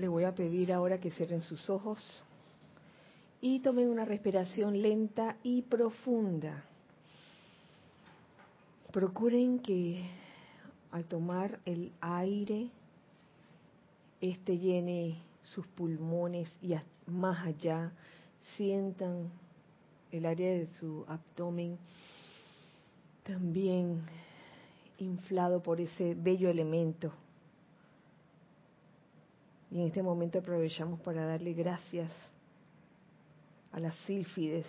Le voy a pedir ahora que cierren sus ojos y tomen una respiración lenta y profunda. Procuren que al tomar el aire, este llene sus pulmones y más allá sientan el área de su abdomen también inflado por ese bello elemento y en este momento aprovechamos para darle gracias a las sílfides,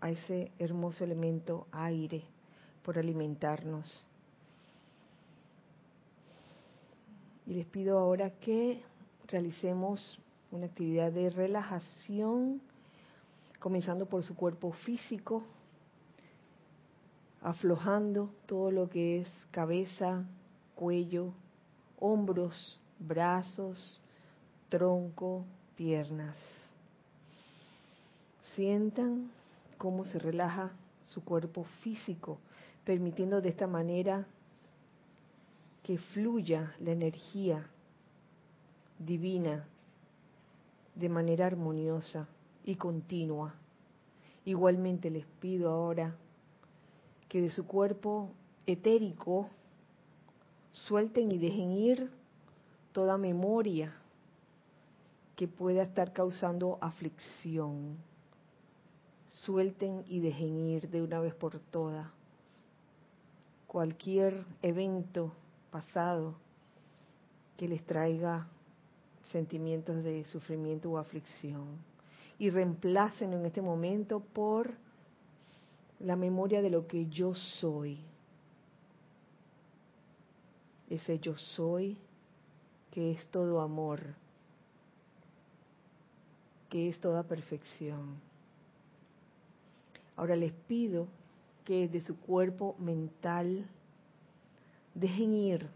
a ese hermoso elemento aire, por alimentarnos. Y les pido ahora que realicemos una actividad de relajación, comenzando por su cuerpo físico, aflojando todo lo que es cabeza, cuello, hombros, brazos, tronco, piernas. Sientan cómo se relaja su cuerpo físico, permitiendo de esta manera que fluya la energía divina de manera armoniosa y continua. Igualmente les pido ahora que de su cuerpo etérico suelten y dejen ir toda memoria que pueda estar causando aflicción. Suelten y dejen ir de una vez por todas cualquier evento pasado que les traiga sentimientos de sufrimiento o aflicción y reemplácenlo en este momento por la memoria de lo que yo soy. Ese yo soy que es todo amor, que es toda perfección. Ahora les pido que de su cuerpo mental dejen ir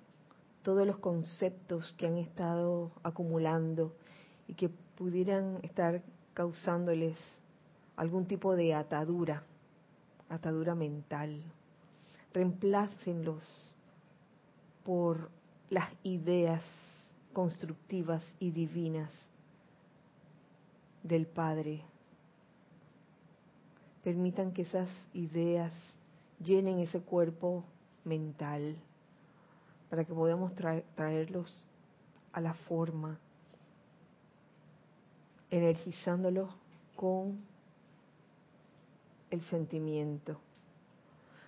todos los conceptos que han estado acumulando y que pudieran estar causándoles algún tipo de atadura, atadura mental. Reemplácenlos por las ideas constructivas y divinas del Padre. Permitan que esas ideas llenen ese cuerpo mental para que podamos traerlos a la forma, energizándolos con el sentimiento.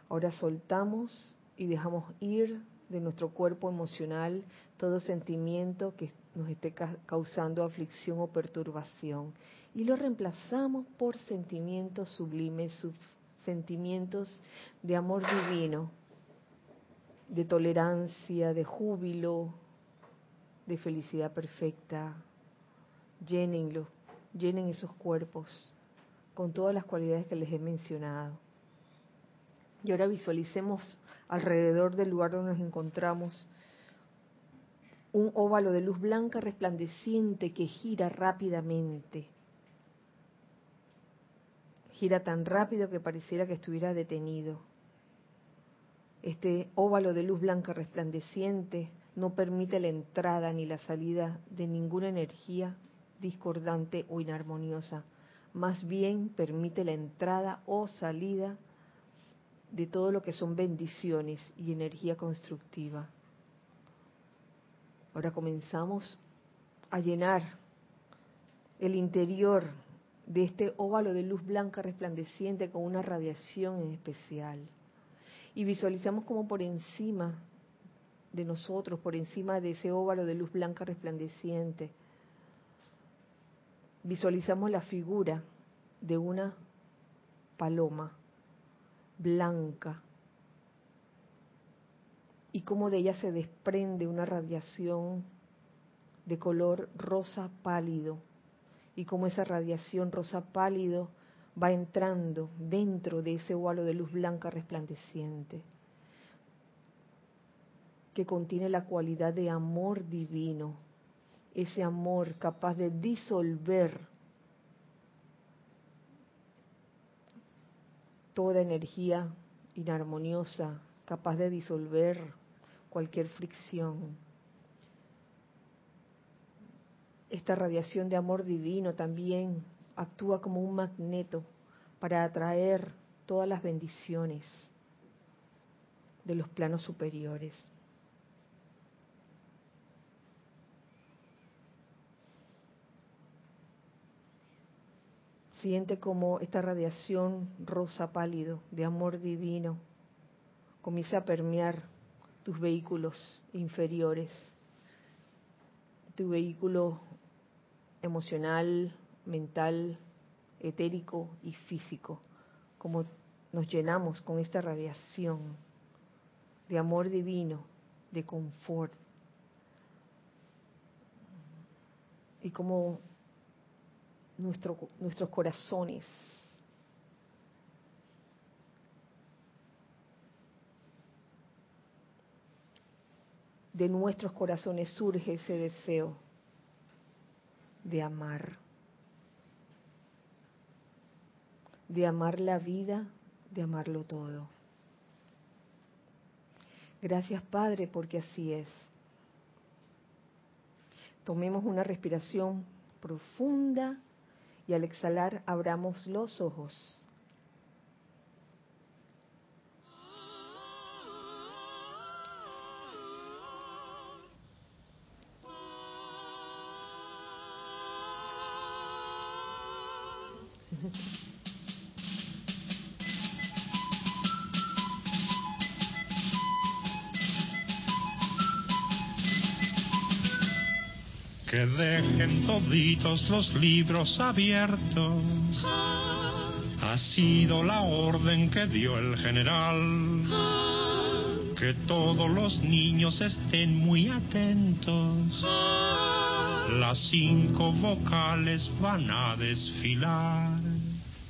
Ahora soltamos y dejamos ir de nuestro cuerpo emocional todo sentimiento que nos esté causando aflicción o perturbación y lo reemplazamos por sentimientos sublimes, sentimientos de amor divino, de tolerancia, de júbilo, de felicidad perfecta. Llénenlo, llenen esos cuerpos con todas las cualidades que les he mencionado. Y ahora visualicemos alrededor del lugar donde nos encontramos un óvalo de luz blanca resplandeciente que gira rápidamente. Gira tan rápido que pareciera que estuviera detenido. Este óvalo de luz blanca resplandeciente no permite la entrada ni la salida de ninguna energía discordante o inarmoniosa. Más bien permite la entrada o salida de todo lo que son bendiciones y energía constructiva. Ahora comenzamos a llenar el interior de este óvalo de luz blanca resplandeciente con una radiación especial. Y visualizamos como por encima de nosotros, por encima de ese óvalo de luz blanca resplandeciente, visualizamos la figura de una paloma blanca y cómo de ella se desprende una radiación de color rosa pálido y cómo esa radiación rosa pálido va entrando dentro de ese óvalo de luz blanca resplandeciente que contiene la cualidad de amor divino, ese amor capaz de disolver toda energía inarmoniosa, capaz de disolver cualquier fricción. esta radiación de amor divino también actúa como un magneto para atraer todas las bendiciones de los planos superiores. Siente como esta radiación rosa pálido de amor divino comienza a permear tus vehículos inferiores, tu vehículo emocional, mental, etérico y físico, como nos llenamos con esta radiación de amor divino, de confort, y como nuestros corazones de nuestros corazones surge ese deseo de amar, de amar la vida, de amarlo todo. Gracias Padre porque así es. Tomemos una respiración profunda y al exhalar abramos los ojos. Que dejen toditos los libros abiertos. Ha sido la orden que dio el general. Que todos los niños estén muy atentos. Las cinco vocales van a desfilar.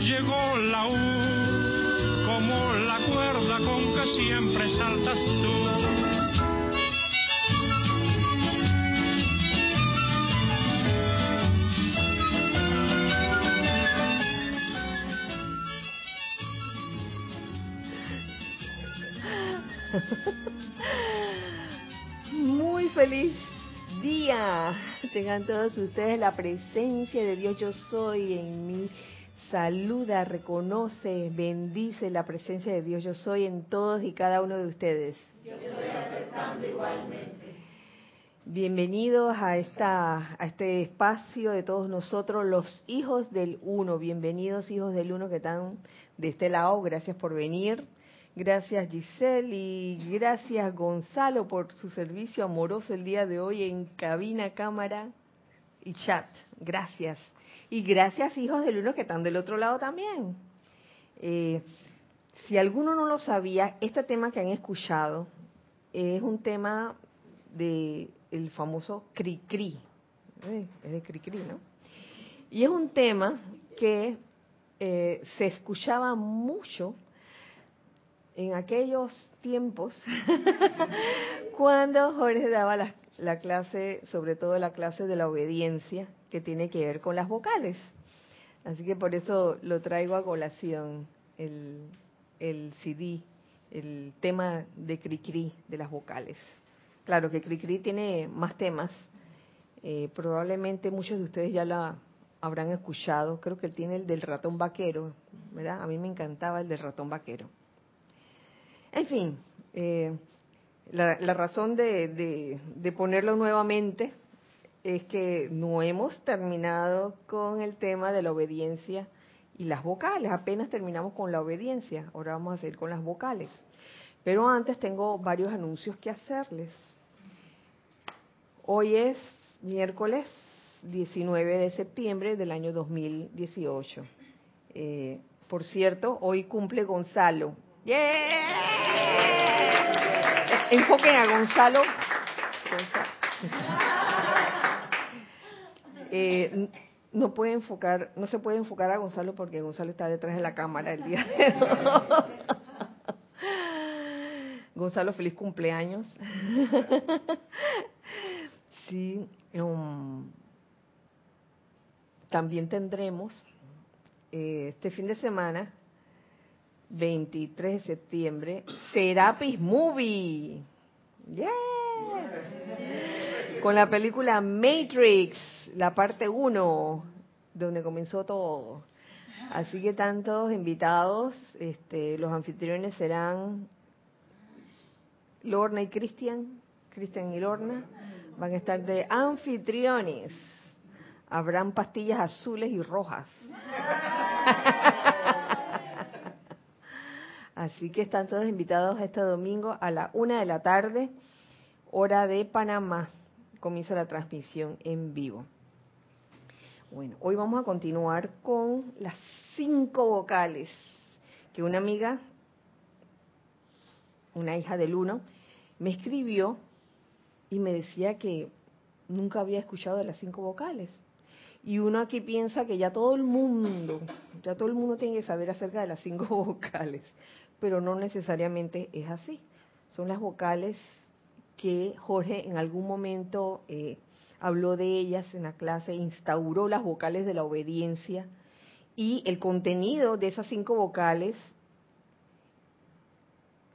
llegó la U, como la cuerda con que siempre saltas tú. Muy feliz día. Tengan todos ustedes la presencia de Dios yo soy en mí saluda, reconoce, bendice la presencia de Dios yo soy en todos y cada uno de ustedes. Yo estoy aceptando igualmente. Bienvenidos a esta a este espacio de todos nosotros los hijos del uno. Bienvenidos hijos del uno que están de este lado. Gracias por venir. Gracias Giselle y gracias Gonzalo por su servicio amoroso el día de hoy en cabina, cámara y chat. Gracias. Y gracias hijos del uno que están del otro lado también. Eh, si alguno no lo sabía, este tema que han escuchado es un tema de famoso cri-cri. Eh, es de cri-cri, ¿no? Y es un tema que eh, se escuchaba mucho en aquellos tiempos cuando Jorge daba la, clase, sobre todo la clase de la obediencia, que tiene que ver con las vocales. Así que por eso lo traigo a colación, el, el CD, el tema de Cricri de las vocales. Claro que Cricri tiene más temas, eh, probablemente muchos de ustedes ya la habrán escuchado, creo que tiene el del ratón vaquero, ¿verdad? A mí me encantaba el del ratón vaquero. En fin, eh, la, la, razón de, de, ponerlo nuevamente es que no hemos terminado con el tema de la obediencia y las vocales, apenas terminamos con la obediencia, ahora vamos a seguir con las vocales. Pero antes tengo varios anuncios que hacerles. Hoy es miércoles 19 de septiembre del año 2018. Eh, por cierto, hoy cumple Gonzalo. ¡Yeah! Enfoquen a Gonzalo. Gonzalo. Eh, no puede enfocar, no se puede enfocar a Gonzalo porque Gonzalo está detrás de la cámara el día de hoy. Gonzalo, feliz cumpleaños. sí, um, también tendremos eh, este fin de semana, 23 de septiembre, Serapis Movie. Yeah. Con la película Matrix, la parte 1, donde comenzó todo. Así que están todos invitados. Este, los anfitriones serán Lorna y Cristian. Cristian y Lorna van a estar de anfitriones. Habrán pastillas azules y rojas. Así que están todos invitados este domingo a la una de la tarde, hora de Panamá. Comienza la transmisión en vivo. Bueno, hoy vamos a continuar con las cinco vocales que una amiga, una hija del uno, me escribió y me decía que nunca había escuchado de las cinco vocales. Y uno aquí piensa que ya todo el mundo, ya todo el mundo tiene que saber acerca de las cinco vocales, pero no necesariamente es así. Son las vocales que Jorge en algún momento eh, habló de ellas en la clase, instauró las vocales de la obediencia y el contenido de esas cinco vocales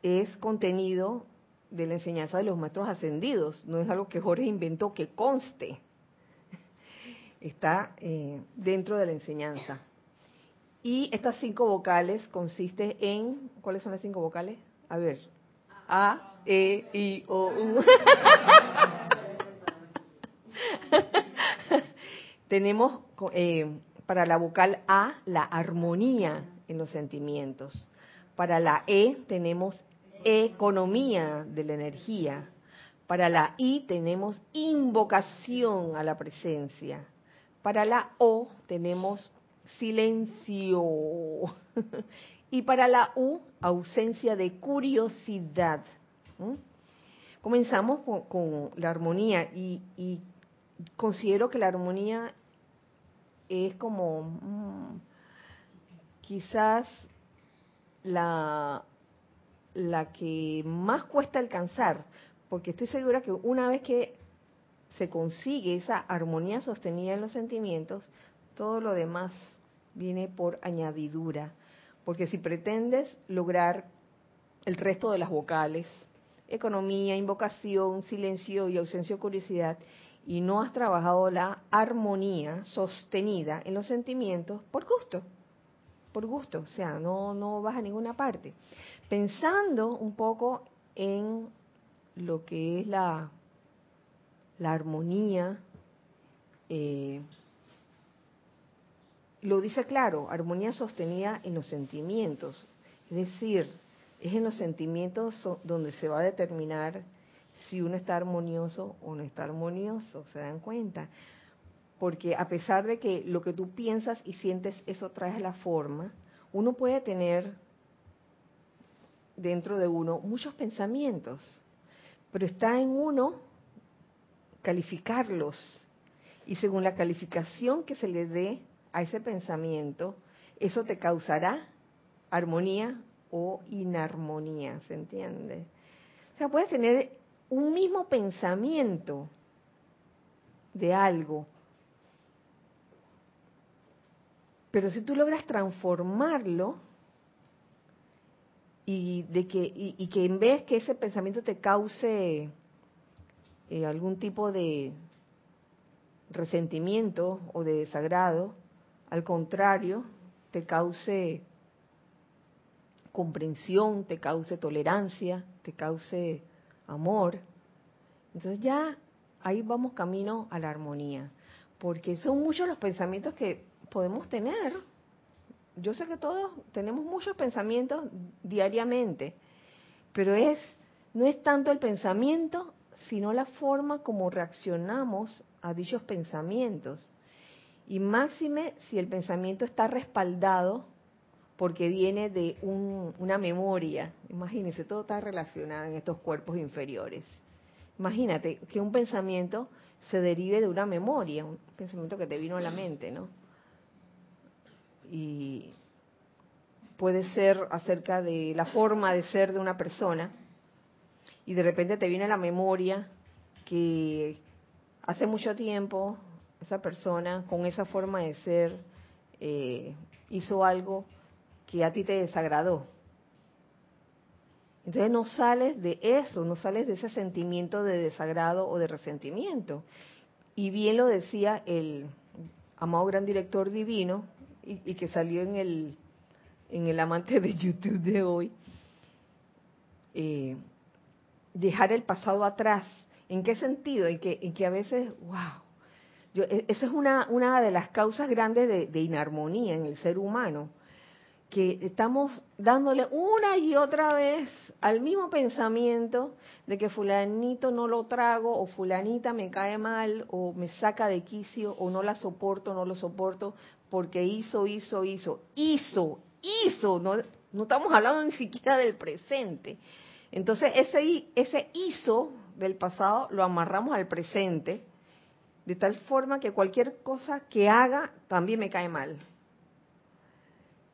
es contenido de la enseñanza de los maestros ascendidos, no es algo que Jorge inventó que conste, está eh, dentro de la enseñanza. Y estas cinco vocales consisten en, ¿cuáles son las cinco vocales? A ver, A, E, I, O, U. Tenemos eh, para la vocal A la armonía en los sentimientos. Para la E tenemos economía de la energía. Para la I tenemos invocación a la presencia. Para la O tenemos silencio. y para la U, ausencia de curiosidad. Comenzamos con, la armonía y, considero que la armonía es como mm, quizás la, la que más cuesta alcanzar, porque estoy segura que una vez que se consigue esa armonía sostenida en los sentimientos, todo lo demás viene por añadidura. Porque si pretendes lograr el resto de las vocales, economía, invocación, silencio y ausencia de curiosidad, y no has trabajado la armonía sostenida en los sentimientos, por gusto, por gusto, o sea, no, no vas a ninguna parte. Pensando un poco en lo que es la la armonía, eh, lo dice claro, armonía sostenida en los sentimientos. Es decir, es en los sentimientos donde se va a determinar si uno está armonioso o no está armonioso, ¿se dan cuenta? Porque a pesar de que lo que tú piensas y sientes, eso trae la forma, uno puede tener dentro de uno muchos pensamientos, pero está en uno calificarlos. Y según la calificación que se le dé a ese pensamiento, eso te causará armonía o inarmonía, ¿se entiende? O sea, puedes tener un mismo pensamiento de algo, pero si tú logras transformarlo y de que y que en vez que ese pensamiento te cause eh, algún tipo de resentimiento o de desagrado, al contrario, te cause comprensión, te cause tolerancia, te cause amor. Entonces ya ahí vamos camino a la armonía, porque son muchos los pensamientos que podemos tener. Yo sé que todos tenemos muchos pensamientos diariamente, pero es no es tanto el pensamiento sino la forma como reaccionamos a dichos pensamientos. Y máxime si el pensamiento está respaldado porque viene de una memoria. Imagínense, todo está relacionado en estos cuerpos inferiores. Imagínate que un pensamiento se derive de una memoria, un pensamiento que te vino a la mente, ¿no? Y puede ser acerca de la forma de ser de una persona y de repente te viene la memoria que hace mucho tiempo esa persona con esa forma de ser eh, hizo algo que a ti te desagradó. Entonces no sales de eso, no sales de ese sentimiento de desagrado o de resentimiento. Y bien lo decía el amado gran director divino y, que salió en el, en el amante de YouTube de hoy. Eh, dejar el pasado atrás. ¿En qué sentido? En que, en que a veces, wow, yo, e, esa es una, una de las causas grandes de, de inarmonía en el ser humano que estamos dándole una y otra vez al mismo pensamiento de que fulanito no lo trago o fulanita me cae mal o me saca de quicio o no la soporto, no lo soporto porque hizo, hizo, hizo, hizo, hizo, no, no estamos hablando ni siquiera del presente. Entonces ese, ese hizo del pasado lo amarramos al presente de tal forma que cualquier cosa que haga también me cae mal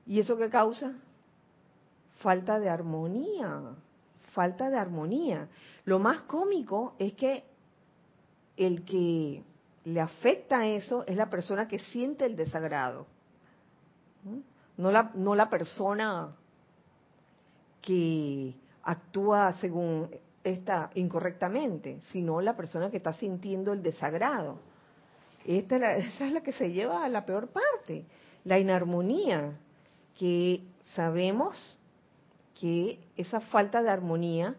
¿Y eso qué causa? Falta de armonía, falta de armonía. Lo más cómico es que el que le afecta eso es la persona que siente el desagrado, no la, la persona que actúa según esta incorrectamente, sino la persona que está sintiendo el desagrado. Esta esa es la que se lleva a la peor parte, la inarmonía que sabemos que esa falta de armonía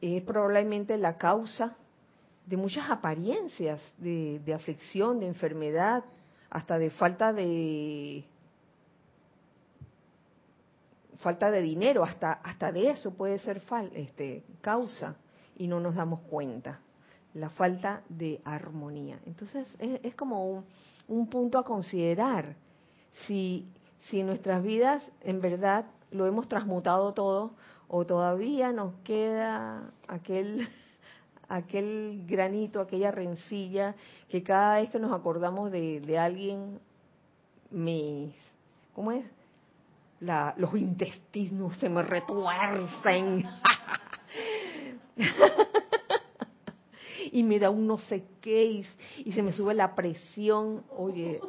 es probablemente la causa de muchas apariencias de, aflicción, de enfermedad, hasta de falta de falta de dinero, hasta hasta de eso puede ser este, causa y no nos damos cuenta. La falta de armonía. Entonces es, como un punto a considerar si, si nuestras vidas en verdad lo hemos transmutado todo o todavía nos queda aquel aquel granito, aquella rencilla que cada vez que nos acordamos de, de alguien me ¿cómo es? La, los intestinos se me retuercen y me da un no sé qué y se me sube la presión. Oye,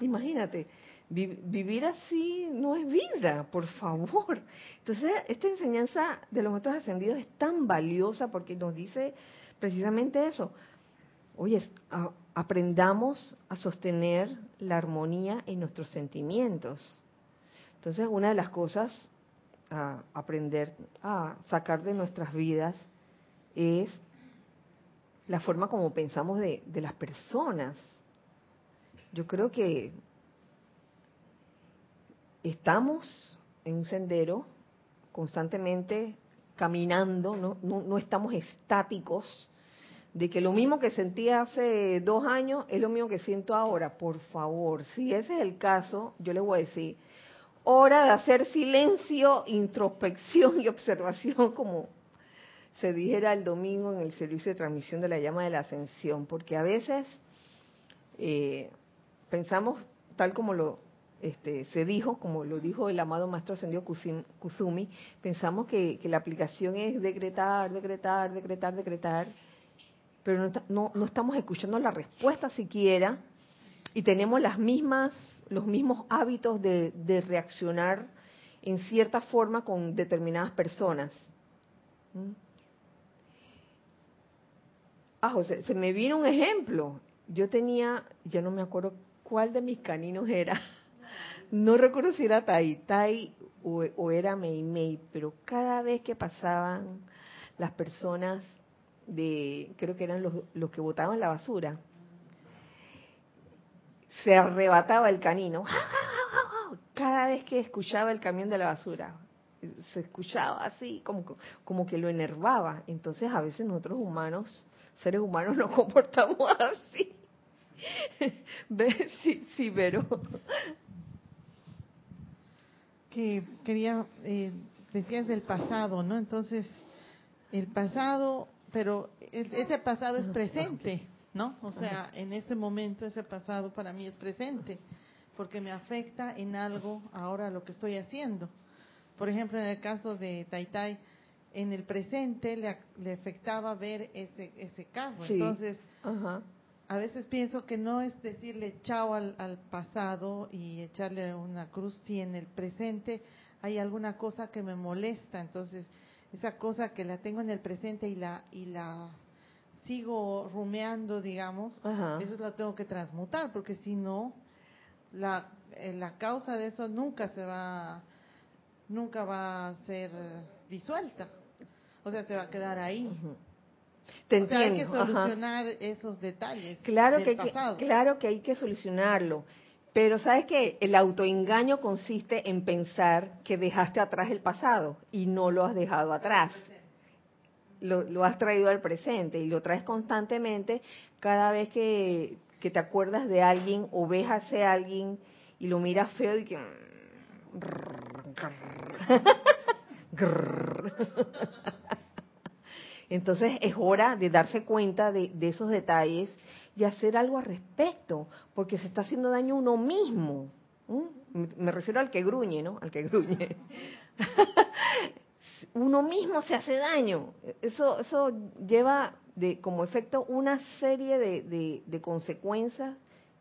imagínate, vivir así no es vida, por favor. Entonces, esta enseñanza de los otros ascendidos es tan valiosa porque nos dice precisamente eso. Oye, aprendamos a sostener la armonía en nuestros sentimientos. Entonces, una de las cosas a aprender a sacar de nuestras vidas es la forma como pensamos de las personas. Yo creo que estamos en un sendero constantemente caminando, no, no, estamos estáticos, de que lo mismo que sentí hace dos años es lo mismo que siento ahora. Por favor, si ese es el caso, yo le voy a decir, hora de hacer silencio, introspección y observación, como se dijera el domingo en el servicio de transmisión de la llama de la ascensión, porque a veces eh, pensamos, tal como lo este, se dijo, como lo dijo el amado Maestro Ascendido Kusumi, pensamos que, la aplicación es decretar, decretar, decretar, decretar, pero no, no, estamos escuchando la respuesta siquiera y tenemos las mismas, los mismos hábitos de, reaccionar en cierta forma con determinadas personas. ¿Mm? Ah, José, se me vino un ejemplo. Yo tenía, ya no me acuerdo cuál de mis caninos era, no recuerdo si era Tai Tai o, era Mei Mei, pero cada vez que pasaban las personas de, creo que eran los, los que botaban la basura, se arrebataba el canino. Cada vez que escuchaba el camión de la basura, se escuchaba así, como, como que lo enervaba. Entonces a veces nosotros humanos, seres humanos, nos comportamos así. Sí, sí, pero que quería, eh, decías del pasado, ¿no? Entonces, el pasado, pero ese pasado es presente, ¿no? O sea, en este momento ese pasado para mí es presente, porque me afecta en algo ahora lo que estoy haciendo. Por ejemplo, en el caso de Taitai, en el presente le, le afectaba ver ese, ese carro. Entonces, a veces pienso que no es decirle chao al, al, pasado y echarle una cruz si en el presente hay alguna cosa que me molesta. Entonces, esa cosa que la tengo en el presente y la, y la sigo rumeando, digamos, eso lo tengo que transmutar, porque si no, la, eh, la causa de eso nunca se va, nunca va a ser disuelta. O sea, se va a quedar ahí. Te o sea, hay que solucionar esos detalles. Claro que, claro que hay que solucionarlo. Pero sabes que el autoengaño consiste en pensar que dejaste atrás el pasado y no lo has dejado atrás. Lo, lo has traído al presente y lo traes constantemente cada vez que, que te acuerdas de alguien o ves a ese alguien y lo miras feo y que... Entonces es hora de darse cuenta de, esos detalles y hacer algo al respecto, porque se está haciendo daño uno mismo. Me refiero al que gruñe, ¿no? Al que gruñe. uno mismo se hace daño. Eso, eso lleva de, como efecto una serie de, de consecuencias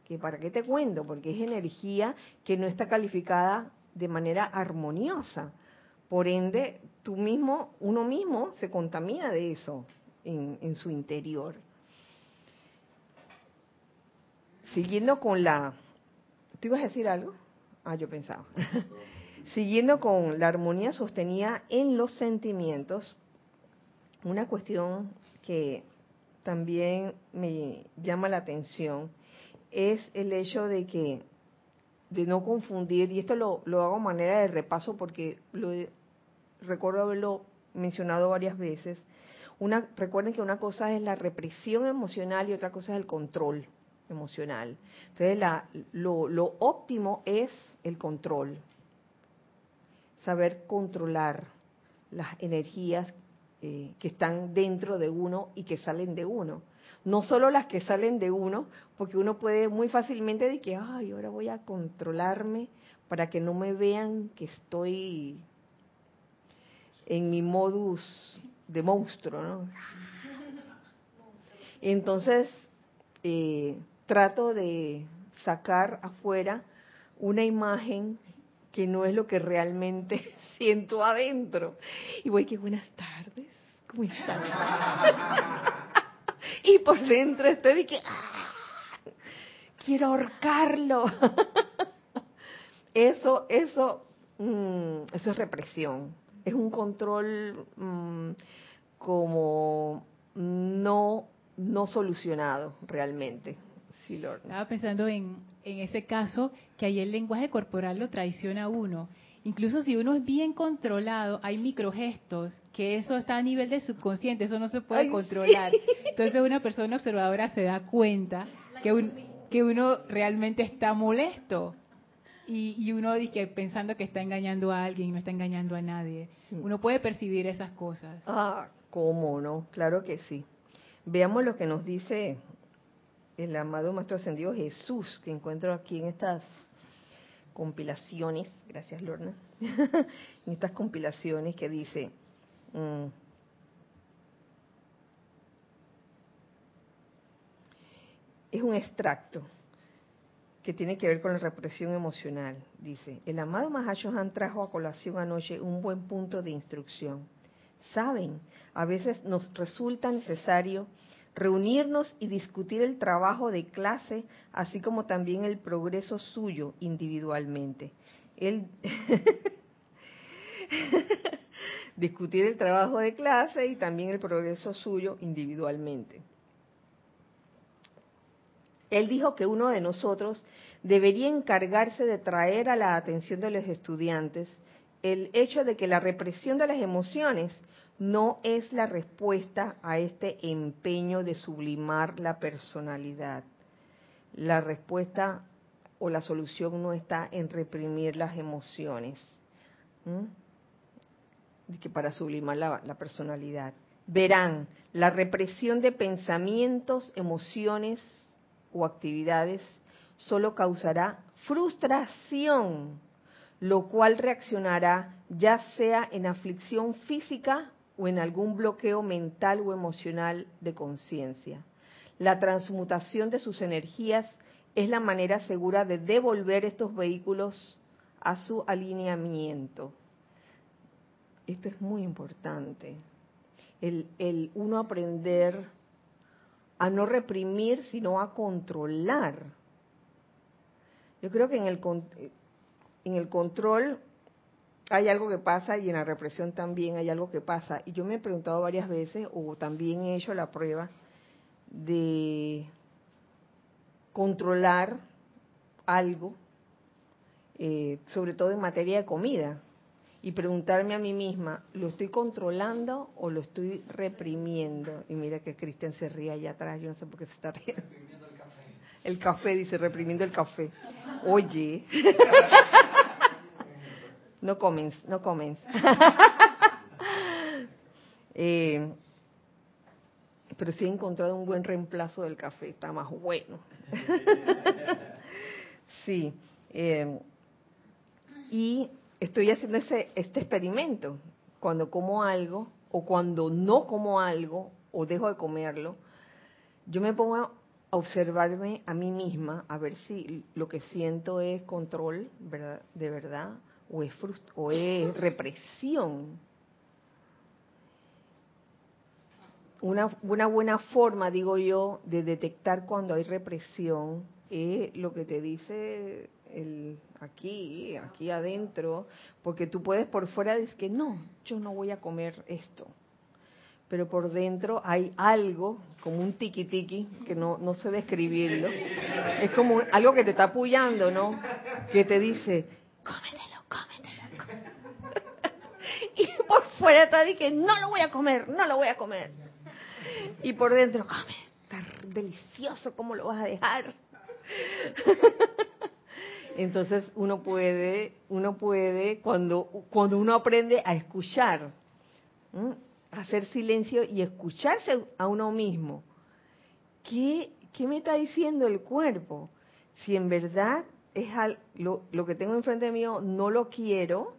que para qué te cuento, porque es energía que no está calificada de manera armoniosa. Por ende, tú mismo, uno mismo se contamina de eso en, su interior. Siguiendo con la... ¿Tú ibas a decir algo? Ah, yo pensaba. Siguiendo con la armonía sostenida en los sentimientos, una cuestión que también me llama la atención es el hecho de que de no confundir, y esto lo, hago a manera de repaso porque lo, recuerdo haberlo mencionado varias veces. Una, recuerden que una cosa es la represión emocional y otra cosa es el control emocional. Entonces, la, lo, lo óptimo es el control, saber controlar las energías eh, que están dentro de uno y que salen de uno. No solo las que salen de uno, porque uno puede muy fácilmente decir que, ay, ahora voy a controlarme para que no me vean que estoy en mi modus de monstruo, ¿no? Entonces, eh, trato de sacar afuera una imagen que no es lo que realmente siento adentro. Y voy que buenas tardes, ¿cómo están? y por dentro estoy de que ¡ah! quiero ahorcarlo. eso, eso, mm, eso es represión es un control mm, como no, no solucionado realmente. Estaba pensando en, en ese caso que ahí el lenguaje corporal lo traiciona a uno. Incluso si uno es bien controlado, hay microgestos que eso está a nivel de subconsciente, eso no se puede controlar. Entonces una persona observadora se da cuenta que, que uno realmente está molesto y, uno dice pensando que está engañando a alguien y no está engañando a nadie. Mm. Uno puede percibir esas cosas. Ah, ¿cómo no? Claro que sí. Veamos lo que nos dice el amado Maestro Ascendido Jesús, que encuentro aquí en estas compilaciones, gracias Lorna, en estas compilaciones que dice, mm, es un extracto que tiene que ver con la represión emocional. Dice, el amado Mahashohan trajo a colación anoche un buen punto de instrucción. Saben, a veces nos resulta necesario reunirnos y discutir el trabajo de clase, así como también el progreso suyo individualmente. Él discutir el trabajo de clase y también el progreso suyo individualmente. Él dijo que uno de nosotros debería encargarse de traer a la atención de los estudiantes el hecho de que la represión de las emociones no es la respuesta a este empeño de sublimar la personalidad. La respuesta o la solución no está en reprimir las emociones, que para sublimar la personalidad. verán, la represión de pensamientos, emociones o actividades solo causará frustración, lo cual reaccionará ya sea en aflicción física o en algún bloqueo mental o emocional de conciencia. La transmutación de sus energías es la manera segura de devolver estos vehículos a su alineamiento. Esto es muy importante. El, el uno aprender a no reprimir, sino a controlar. Yo creo que en el, en el control hay algo que pasa y en la represión también hay algo que pasa. Y yo me he preguntado varias veces, o también he hecho la prueba, de controlar algo, eh, sobre todo en materia de comida, y preguntarme a mí misma, ¿lo estoy controlando o lo estoy reprimiendo? Y mira que Cristian se ríe allá atrás, yo no sé por qué se está riendo. El café. el café, dice, reprimiendo el café. Oye. no comen, no comen. eh, pero sí he encontrado un buen reemplazo del café, está más bueno. sí. Eh, y estoy haciendo ese, este experimento. Cuando como algo, o cuando no como algo, o dejo de comerlo, yo me pongo a observarme a mí misma, a ver si lo que siento es control ¿verdad? de verdad, o es, o es represión una, una buena forma, digo yo, de detectar cuando hay represión es lo que te dice el aquí, aquí adentro, porque tú puedes por fuera decir que no, yo no voy a comer esto. Pero por dentro hay algo, como un tiki tiki, que no, no sé describirlo. Es como algo que te está apoyando, ¿no? Que te dice, cómetelo, cómetelo. y por fuera está que no lo voy a comer, no lo voy a comer y por dentro, come, está delicioso, ¿cómo lo vas a dejar? Entonces uno puede, uno puede cuando cuando uno aprende a escuchar, hacer silencio y escucharse a uno mismo. ¿Qué, ¿Qué me está diciendo el cuerpo? Si en verdad es lo, lo que tengo enfrente mío no lo quiero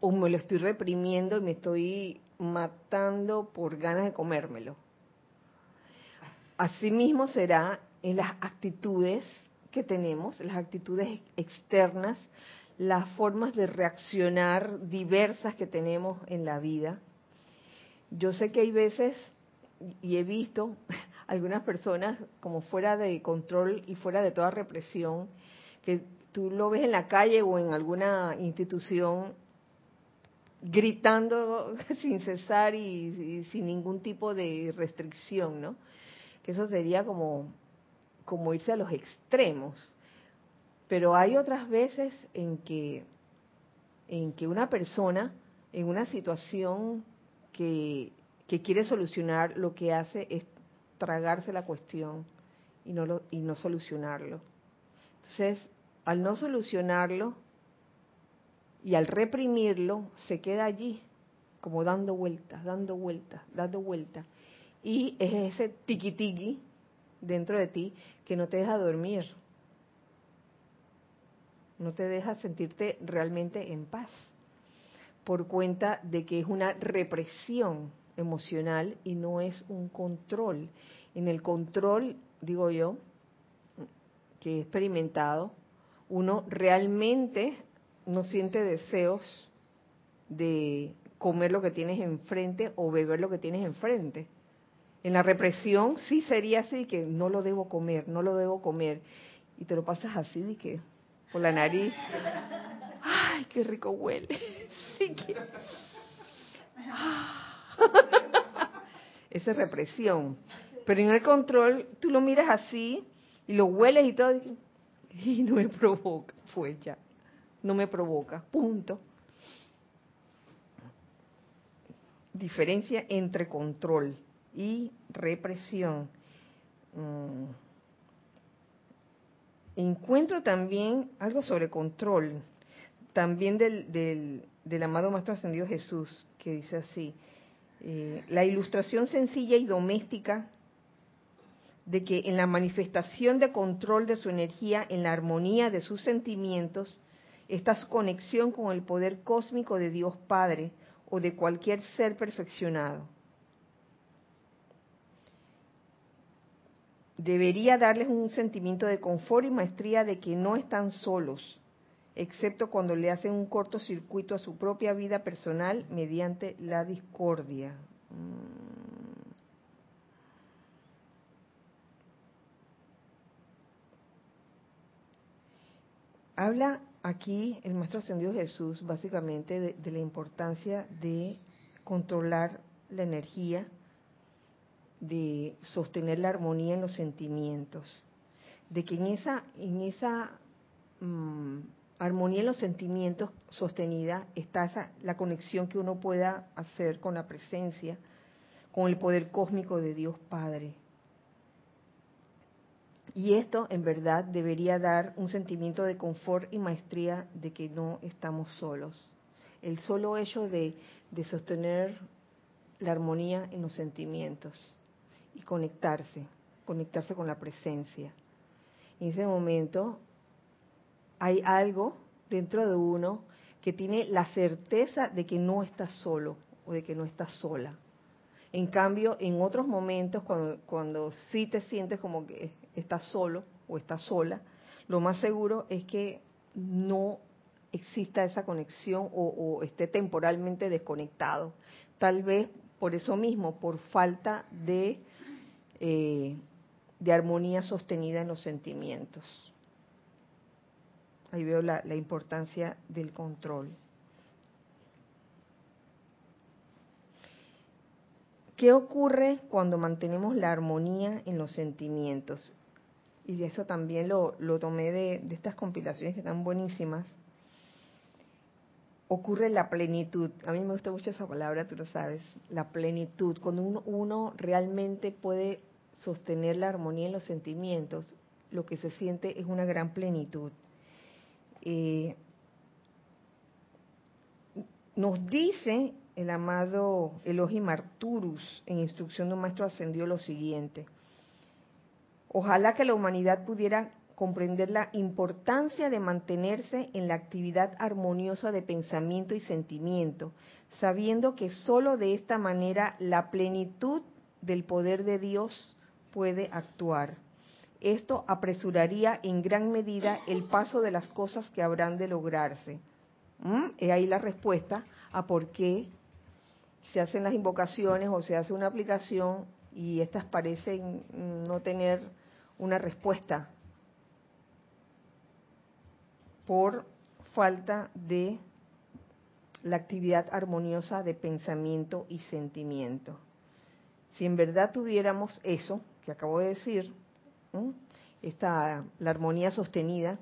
o me lo estoy reprimiendo y me estoy matando por ganas de comérmelo. Asimismo será en las actitudes que tenemos, las actitudes externas, las formas de reaccionar diversas que tenemos en la vida. Yo sé que hay veces, y he visto algunas personas como fuera de control y fuera de toda represión, que tú lo ves en la calle o en alguna institución gritando sin cesar y, sin ningún tipo de restricción, ¿no? Que eso sería como, como irse a los extremos. Pero hay otras veces en que, en que una persona, en una situación que, que quiere solucionar, lo que hace es tragarse la cuestión y no, lo, y no solucionarlo. Entonces, al no solucionarlo, y al reprimirlo se queda allí, como dando vueltas, dando vueltas, dando vueltas. Y es ese tiqui dentro de ti que no te deja dormir, no te deja sentirte realmente en paz, por cuenta de que es una represión emocional y no es un control. En el control, digo yo, que he experimentado, uno realmente no siente deseos de comer lo que tienes enfrente o beber lo que tienes enfrente. En la represión sí sería así, que no lo debo comer, no lo debo comer. Y te lo pasas así, de que por la nariz. ¡Ay, qué rico huele! Esa es represión. Pero en el control, tú lo miras así y lo hueles y todo, y no me provoca. Fue ya no me provoca. Punto. Diferencia entre control y represión. Mm. Encuentro también algo sobre control, también del, del, amado Maestro Ascendido Jesús, que dice así, Eh, la ilustración sencilla y doméstica de que en la manifestación de control de su energía, en la armonía de sus sentimientos, está su conexión con el poder cósmico de Dios Padre o de cualquier ser perfeccionado. Debería darles un sentimiento de confort y maestría de que no están solos, excepto cuando le hacen un cortocircuito a su propia vida personal mediante la discordia. Mm. Habla aquí el Maestro Ascendido Jesús básicamente de, de, la importancia de controlar la energía, de sostener la armonía en los sentimientos, de que en esa, en esa mmm, armonía en los sentimientos sostenida está esa, la conexión que uno pueda hacer con la presencia, con el poder cósmico de Dios Padre. Y esto en verdad debería dar un sentimiento de confort y maestría de que no estamos solos. El solo hecho de, de sostener la armonía en los sentimientos y conectarse, conectarse con la presencia. En ese momento hay algo dentro de uno que tiene la certeza de que no está solo o de que no está sola. En cambio, en otros momentos, cuando, sí te sientes como que estás solo o estás sola, lo más seguro es que no exista esa conexión o, o esté temporalmente desconectado. Tal vez por eso mismo, por falta de, eh, de armonía sostenida en los sentimientos. Ahí veo la, importancia del control. ¿Qué ocurre cuando mantenemos la armonía en los sentimientos? Y eso también lo, lo tomé de, de, estas compilaciones que están buenísimas. Ocurre la plenitud. A mí me gusta mucho esa palabra, tú lo sabes. La plenitud. Cuando uno, realmente puede sostener la armonía en los sentimientos, lo que se siente es una gran plenitud. Eh, nos dice el amado Elohim Arturus en instrucción de un maestro ascendió lo siguiente. Ojalá que la humanidad pudiera comprender la importancia de mantenerse en la actividad armoniosa de pensamiento y sentimiento, sabiendo que sólo de esta manera la plenitud del poder de Dios puede actuar. Esto apresuraría en gran medida el paso de las cosas que habrán de lograrse. ¿Mm? Es ahí la respuesta a por qué se hacen las invocaciones o se hace una aplicación y estas parecen no tener una respuesta por falta de la actividad armoniosa de pensamiento y sentimiento. Si en verdad tuviéramos eso que acabo de decir, esta, la armonía sostenida,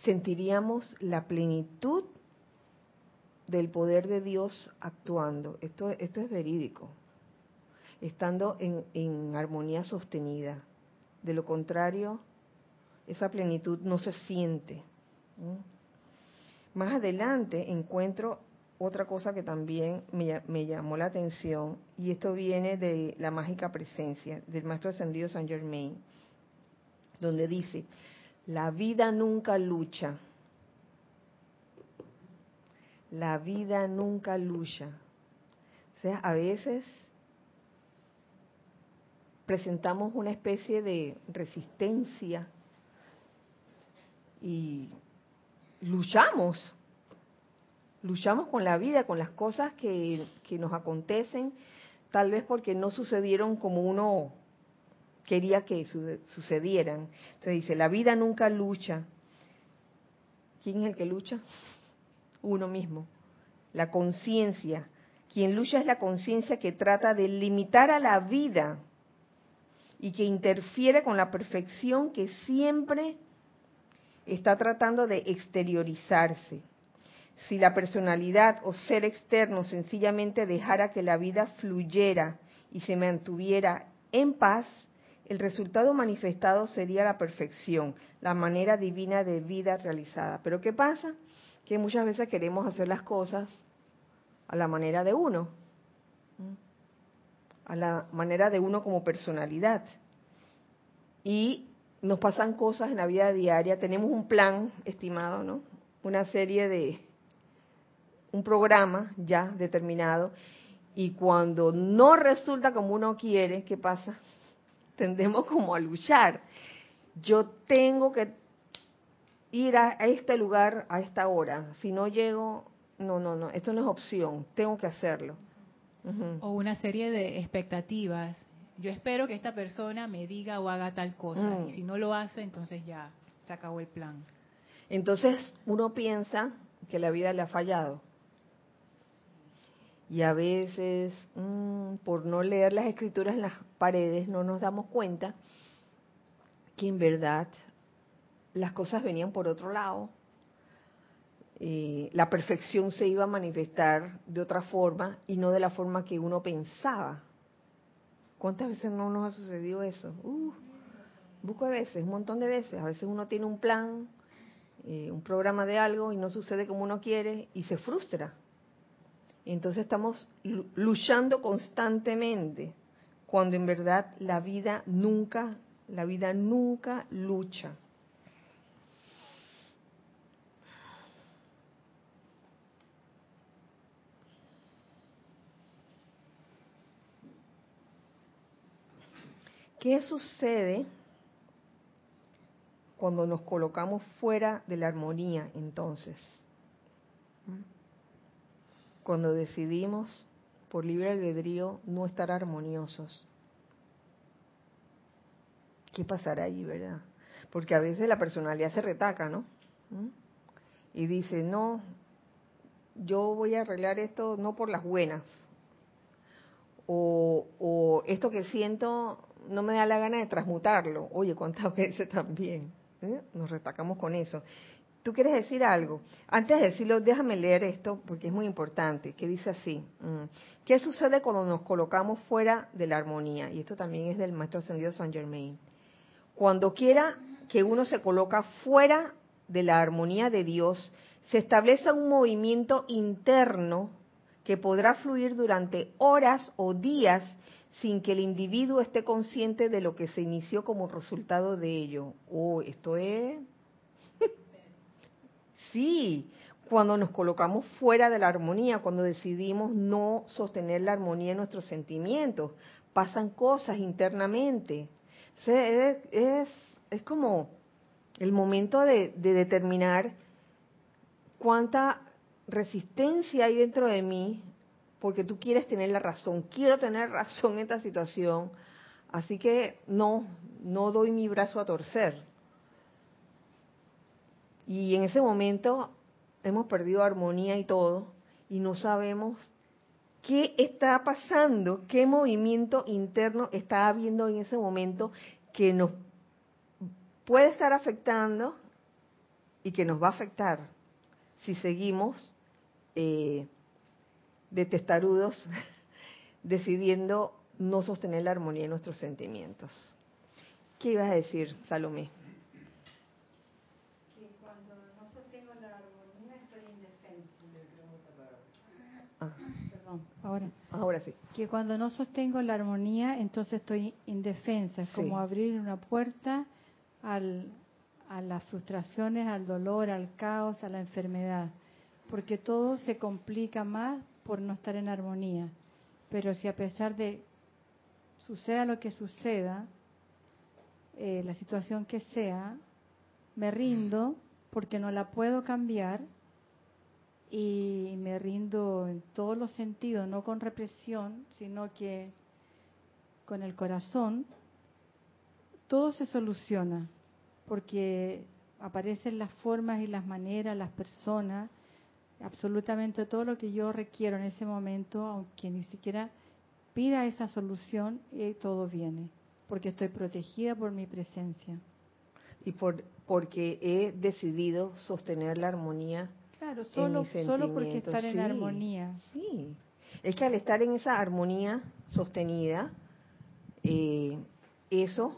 sentiríamos la plenitud del poder de Dios actuando. Esto, esto es verídico, estando en, en armonía sostenida. De lo contrario, esa plenitud no se siente. Más adelante encuentro otra cosa que también me, llamó la atención, y esto viene de la mágica presencia del Maestro Ascendido San Germain, donde dice, la vida nunca lucha, la vida nunca lucha. O sea, a veces presentamos una especie de resistencia y luchamos luchamos con la vida, con las cosas que, que nos acontecen, tal vez porque no sucedieron como uno quería que sucedieran. Entonces dice, la vida nunca lucha. ¿Quién es el que lucha? Uno mismo. La conciencia. Quien lucha es la conciencia que trata de limitar a la vida y que interfiere con la perfección que siempre está tratando de exteriorizarse si la personalidad o ser externo sencillamente dejara que la vida fluyera y se mantuviera en paz, el resultado manifestado sería la perfección, la manera divina de vida realizada. Pero ¿qué pasa? Que muchas veces queremos hacer las cosas a la manera de uno, a la manera de uno como personalidad. Y nos pasan cosas en la vida diaria, tenemos un plan estimado, ¿no? Una serie de, un programa ya determinado, y cuando no resulta como uno quiere, ¿qué pasa? Tendemos como a luchar. Yo tengo que ir a, este lugar a esta hora. Si no llego, no, no, no, esto no es opción, tengo que hacerlo. O una serie de expectativas. Yo espero que esta persona me diga o haga tal cosa. Mm. Y si no lo hace, entonces ya se acabó el plan. Entonces uno piensa que la vida le ha fallado. Y a veces, mm, por no leer las escrituras en las paredes, no nos damos cuenta que en verdad las cosas venían por otro lado. Eh, la perfección se iba a manifestar de otra forma y no de la forma que uno pensaba. ¿Cuántas veces no nos ha sucedido eso? Uh, busco de veces, un montón de veces. A veces uno tiene un plan, eh, un programa de algo y no sucede como uno quiere y se frustra. Entonces estamos luchando constantemente, cuando en verdad la vida nunca, la vida nunca lucha. ¿Qué sucede cuando nos colocamos fuera de la armonía entonces? Cuando decidimos por libre albedrío no estar armoniosos. ¿Qué pasará allí, verdad? Porque a veces la personalidad se retaca, ¿no? Y dice, no, yo voy a arreglar esto no por las buenas. O esto que siento no me da la gana de transmutarlo. Oye, ¿cuántas veces también? ¿eh? Nos retacamos con eso. ¿Tú quieres decir algo? Antes de decirlo, déjame leer esto porque es muy importante, que dice así. Mm, ¿Qué sucede cuando nos colocamos fuera de la armonía? Y esto también es del Maestro Ascendido Saint Germain. Cuando quiera que uno se coloca fuera de la armonía de Dios, se establece un movimiento interno que podrá fluir durante horas o días sin que el individuo esté consciente de lo que se inició como resultado de ello. Oh, esto es... sí, cuando nos colocamos fuera de la armonía, cuando decidimos no sostener la armonía en nuestros sentimientos, pasan cosas internamente. es, es, como el momento de, de determinar cuánta resistencia hay dentro de mí porque tú quieres tener la razón, quiero tener razón en esta situación, así que no, no doy mi brazo a torcer. Y en ese momento hemos perdido armonía y todo, y no sabemos qué está pasando, qué movimiento interno está habiendo en ese momento que nos puede estar afectando y que nos va a afectar si seguimos eh, de testarudos decidiendo no sostener la armonía en nuestros sentimientos. ¿Qué ibas a decir, Salomé? Que cuando no sostengo la armonía estoy indefensa. Ah. Perdón, ahora. Ahora sí. Que cuando no sostengo la armonía, entonces estoy indefensa. Es como abrir una puerta al, a las frustraciones, al dolor, al caos, a la enfermedad. Porque todo se complica más por no estar en armonía. Pero si a pesar de suceda lo que suceda, eh, la situación que sea, me rindo porque no la puedo cambiar y me rindo en todos los sentidos, no con represión, sino que con el corazón, todo se soluciona porque aparecen las formas y las maneras, las personas absolutamente todo lo que yo requiero en ese momento, aunque ni siquiera pida esa solución, y todo viene, porque estoy protegida por mi presencia. Y por, porque he decidido sostener la armonía. Claro, solo, solo porque estar en armonía. Sí, es que al estar en esa armonía sostenida, eh, eso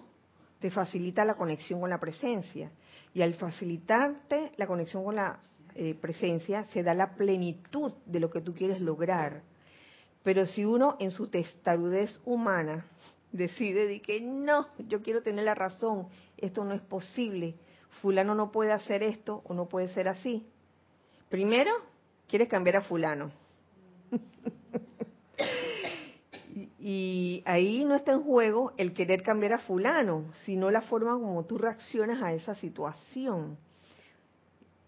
te facilita la conexión con la presencia. Y al facilitarte la conexión con la eh, presencia se da la plenitud de lo que tú quieres lograr. Pero si uno en su testarudez humana decide de que no, yo quiero tener la razón, esto no es posible, fulano no puede hacer esto o no puede ser así. Primero, quieres cambiar a fulano. y ahí no está en juego el querer cambiar a fulano, sino la forma como tú reaccionas a esa situación.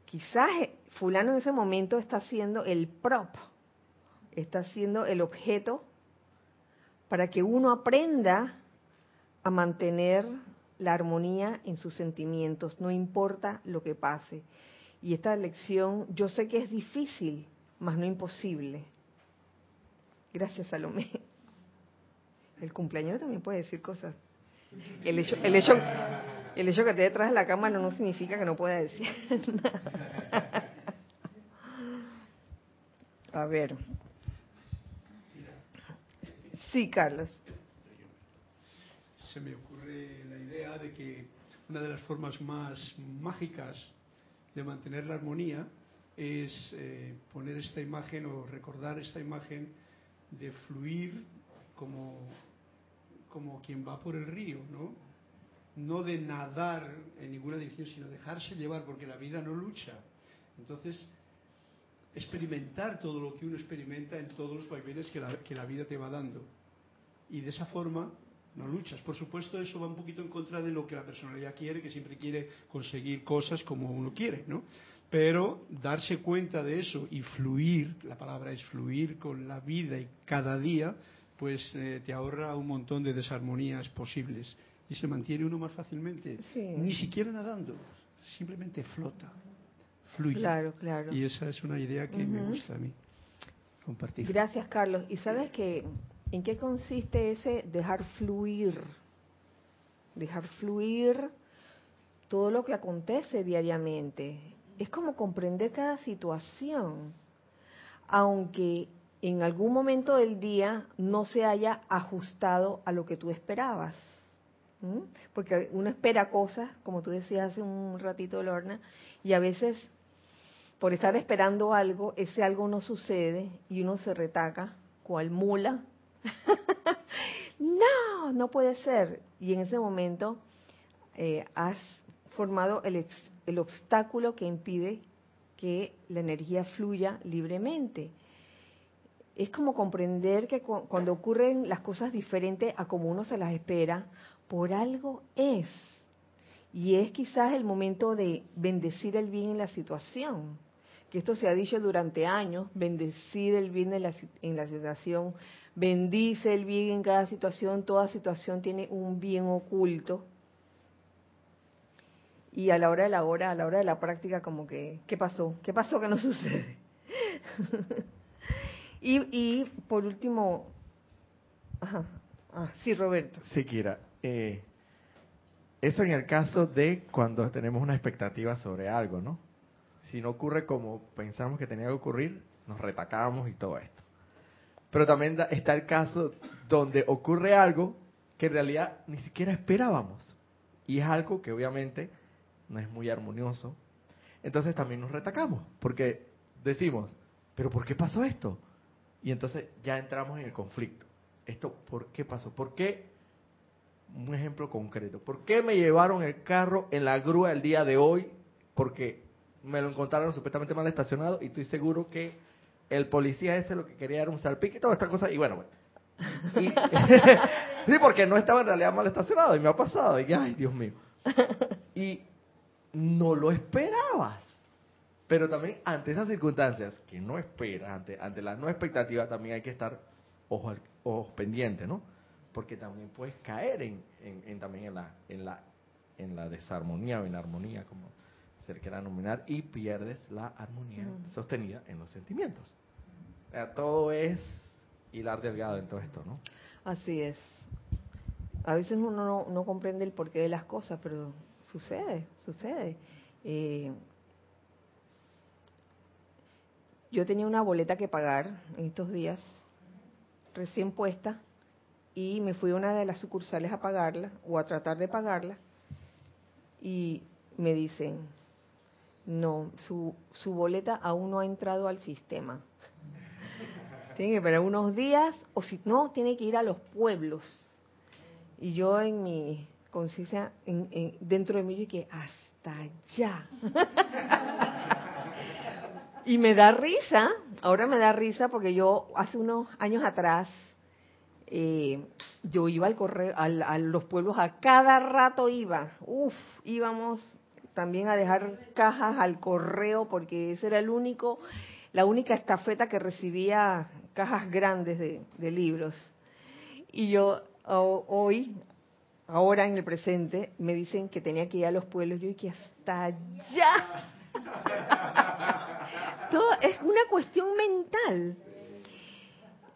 Quizás fulano en ese momento está siendo el prop, está siendo el objeto para que uno aprenda a mantener la armonía en sus sentimientos, no importa lo que pase. Y esta lección yo sé que es difícil, mas no imposible. Gracias, Salomé. El cumpleaños también puede decir cosas. El hecho, el hecho, el hecho que esté detrás de la cámara no significa que no pueda decir nada. A ver. Sí, Carlos. Se me ocurre la idea de que una de las formas más mágicas de mantener la armonía es eh, poner esta imagen o recordar esta imagen de fluir como, como quien va por el río, ¿no? No de nadar en ninguna dirección, sino dejarse llevar, porque la vida no lucha. Entonces, experimentar todo lo que uno experimenta en todos los vaivenes que la, que la vida te va dando. Y de esa forma no luchas. Por supuesto, eso va un poquito en contra de lo que la personalidad quiere, que siempre quiere conseguir cosas como uno quiere, ¿no? Pero darse cuenta de eso y fluir, la palabra es fluir con la vida y cada día, pues eh, te ahorra un montón de desarmonías posibles. Y se mantiene uno más fácilmente, ni siquiera nadando, simplemente flota, fluye. Claro, claro. Y esa es una idea que me gusta a mí compartir. Gracias, Carlos. Y sabes que ¿En qué consiste ese dejar fluir? Dejar fluir todo lo que acontece diariamente. Es como comprender cada situación, aunque en algún momento del día no se haya ajustado a lo que tú esperabas. Porque uno espera cosas, como tú decías hace un ratito, Lorna, y a veces por estar esperando algo, ese algo no sucede y uno se retaca, cual mula, no, no puede ser. Y en ese momento eh, has formado el, el obstáculo que impide que la energía fluya libremente. Es como comprender que cuando ocurren las cosas diferentes a como uno se las espera, por algo es. Y es quizás el momento de bendecir el bien en la situación. Que esto se ha dicho durante años, bendecir el bien en la, situación, bendice el bien en cada situación, toda situación tiene un bien oculto. Y a la hora de la hora, a la hora de la práctica, como que, ¿qué pasó? ¿Qué pasó que no sucede? y, y por último, ajá, ah, sí, Roberto. Sí, Kira. Eh, eso en el caso de cuando tenemos una expectativa sobre algo, ¿no? Si no ocurre como pensamos que tenía que ocurrir, nos retacamos y todo esto. Pero también está el caso donde ocurre algo que en realidad ni siquiera esperábamos. Y es algo que obviamente no es muy armonioso. Entonces también nos retacamos, porque decimos, pero ¿por qué pasó esto? Y entonces ya entramos en el conflicto. ¿Esto por qué pasó? ¿Por qué? Un ejemplo concreto. ¿Por qué me llevaron el carro en la grúa el día de hoy? Porque me lo encontraron supuestamente mal estacionado y estoy seguro que el policía ese lo que quería era un salpique y toda esta cosa. Y bueno, sí, porque no estaba en realidad mal estacionado y me ha pasado. Y ay, Dios mío. Y no lo esperabas. Pero también ante esas circunstancias que no esperas, ante, ante la no expectativa, también hay que estar ojos, ojos pendientes, ¿no? Porque también puedes caer en, en, también en la, en la en la desarmonía o en armonía, como se quiera nominar, y pierdes la armonía sostenida en los sentimientos todo es hilar delgado en todo esto, ¿no? Así es. A veces uno no, comprende el porqué de las cosas, pero sucede, sucede. Eh, yo tenía una boleta que pagar en estos días, recién puesta, y me fui a una de las sucursales a pagarla o a tratar de pagarla, y me dicen, no, su, su boleta aún no ha entrado al sistema Tiene que esperar unos días, o si no, tiene que ir a los pueblos. Y yo en mi conciencia, en, dentro de mí, yo que hasta allá. y me da risa, ahora me da risa porque yo hace unos años atrás, eh, yo iba al correo, a los pueblos a cada rato iba, uf, íbamos también a dejar cajas al correo porque ese era el único, la única estafeta que recibía cajas grandes de, libros. Y yo hoy, ahora en el presente, me dicen que tenía que ir a los pueblos, yo y que hasta allá. Todo es una cuestión mental.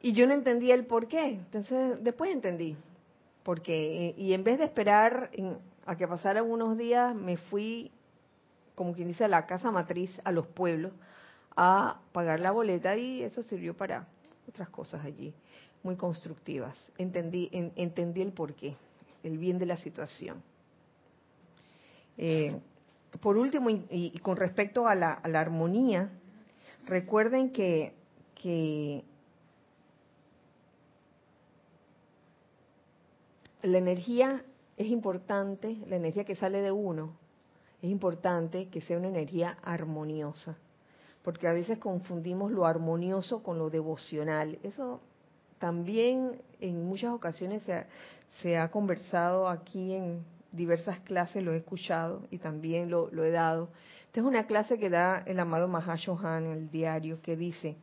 Y yo no entendía el por qué. Entonces, después entendí. Porque, y en vez de esperar a que pasaran unos días, me fui, como quien dice, a la casa matriz, a los pueblos, a pagar la boleta y eso sirvió para otras cosas allí, muy constructivas. Entendí, entendí el porqué, el bien de la situación. Eh, por último, y, con respecto a la, armonía, recuerden que, que la energía es importante, la energía que sale de uno, es importante que sea una energía armoniosa porque a veces confundimos lo armonioso con lo devocional. Eso también en muchas ocasiones se ha, conversado aquí en diversas clases, lo he escuchado y también lo, he dado. Esta es una clase que da el amado Mahashohan el diario, que dice,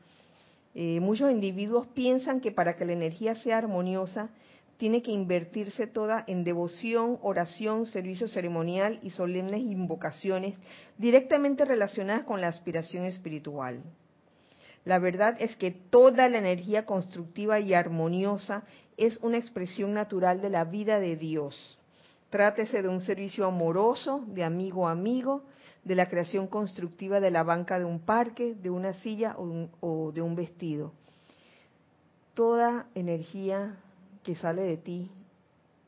eh, muchos individuos piensan que para que la energía sea armoniosa, tiene que invertirse toda en devoción, oración, servicio ceremonial y solemnes invocaciones directamente relacionadas con la aspiración espiritual. La verdad es que toda la energía constructiva y armoniosa es una expresión natural de la vida de Dios. Trátese de un servicio amoroso, de amigo a amigo, de la creación constructiva de la banca de un parque, de una silla o, de un vestido. Toda energía que sale de ti,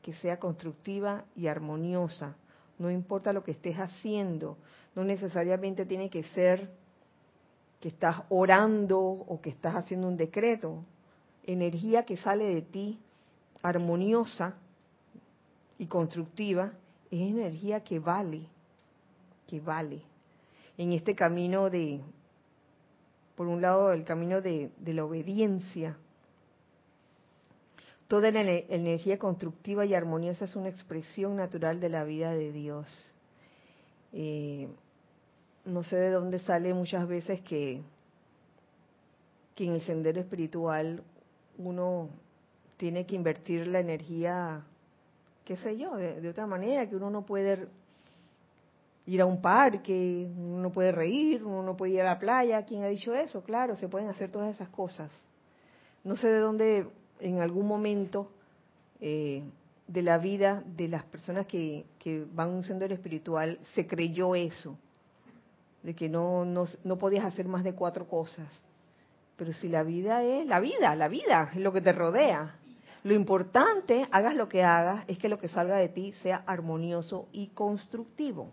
que sea constructiva y armoniosa. No importa lo que estés haciendo, no necesariamente tiene que ser que estás orando o que estás haciendo un decreto. Energía que sale de ti, armoniosa y constructiva, es energía que vale, que vale. En este camino de, por un lado, el camino de, la obediencia, Toda la energía constructiva y armoniosa es una expresión natural de la vida de Dios. Eh, no sé de dónde sale muchas veces que, que en el sendero espiritual uno tiene que invertir la energía, qué sé yo, de, de, otra manera, que uno no puede ir a un parque, uno no puede reír, uno no puede ir a la playa. ¿Quién ha dicho eso? Claro, se pueden hacer todas esas cosas. No sé de dónde en algún momento eh, de la vida de las personas que, que van un sendero espiritual se creyó eso, de que no, no, no podías hacer más de cuatro cosas. Pero si la vida es la vida, la vida es lo que te rodea. Lo importante, hagas lo que hagas, es que lo que salga de ti sea armonioso y constructivo.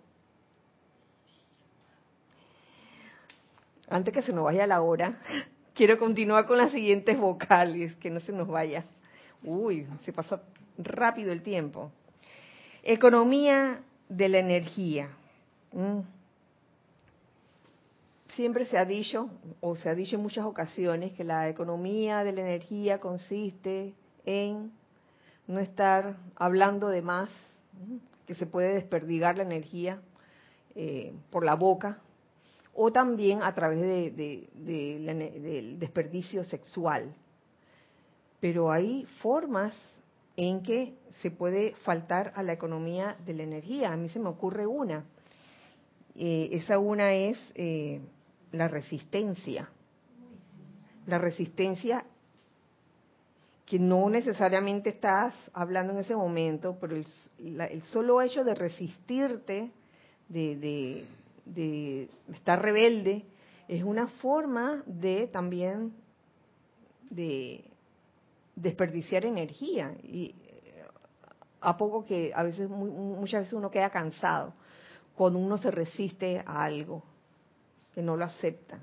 Antes que se nos vaya la hora, Quiero continuar con las siguientes vocales, que no se nos vaya. Uy, se pasó rápido el tiempo. Economía de la energía. Mm. Siempre se ha dicho, o se ha dicho en muchas ocasiones, que la economía de la energía consiste en no estar hablando de más, que se puede desperdigar la energía eh, por la boca, o también a través de, del desperdicio sexual. Pero hay formas en que se puede faltar a la economía de la energía. A mí se me ocurre una. Eh, esa una es eh, la resistencia. La resistencia que no necesariamente estás hablando en ese momento, pero el, el solo hecho de resistirte, de, de estar rebelde, es una forma de también de desperdiciar energía y eh, a poco que a veces muchas veces uno queda cansado cuando uno se resiste a algo que no lo acepta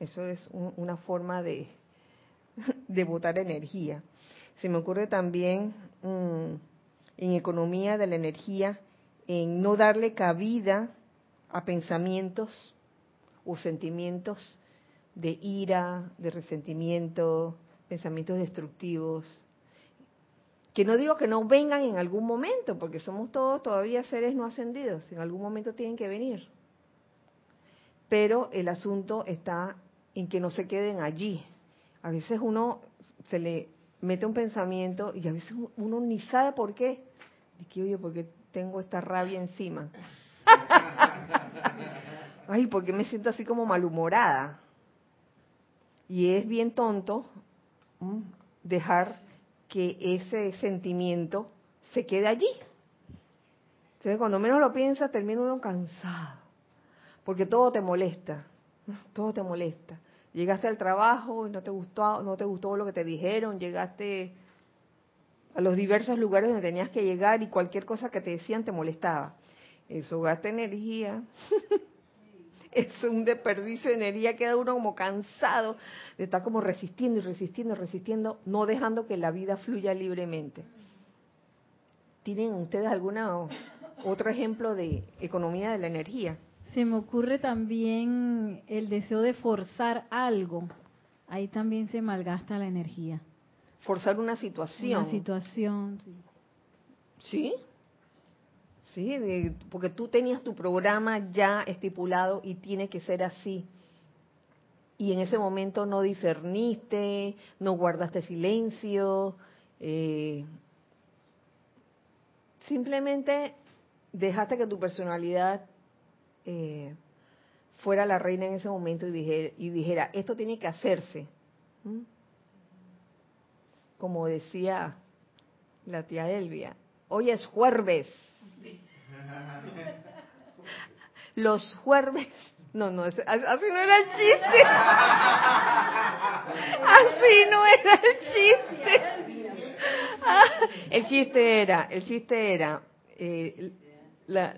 eso es una forma de de botar energía. Se me ocurre también mm, en economía de la energía, en no darle cabida a pensamientos o sentimientos de ira, de resentimiento, pensamientos destructivos. Que no digo que no vengan en algún momento, porque somos todos todavía seres no ascendidos, en algún momento tienen que venir. Pero el asunto está en que no se queden allí. A veces uno se le mete un pensamiento y a veces uno ni sabe por qué. Que, oye, porque tengo esta rabia encima. Ay, porque me siento así como malhumorada. Y es bien tonto dejar que ese sentimiento se quede allí. Entonces, cuando menos lo piensas, termina uno cansado. Porque todo te molesta. Todo te molesta. Llegaste al trabajo y no te gustó, no te gustó lo que te dijeron, llegaste a los diversos lugares donde tenías que llegar y cualquier cosa que te decían te molestaba. Eso gasta energía. es un desperdicio de energía, queda uno como cansado de estar como resistiendo y resistiendo y resistiendo, no dejando que la vida fluya libremente. ¿Tienen ustedes algún otro ejemplo de economía de la energía? Se me ocurre también el deseo de forzar algo. Ahí también se malgasta la energía. Forzar una situación. Una situación, sí. ¿Sí? Sí, porque tú tenías tu programa ya estipulado y tiene que ser así. Y en ese momento no discerniste, no guardaste silencio, eh, simplemente dejaste que tu personalidad eh, fuera la reina en ese momento y dijera, y dijera esto tiene que hacerse. Como decía la tía Elvia, hoy es jueves los jueves. No, no, así no era el chiste. Así no era el chiste. el chiste era, el chiste era, eh, la,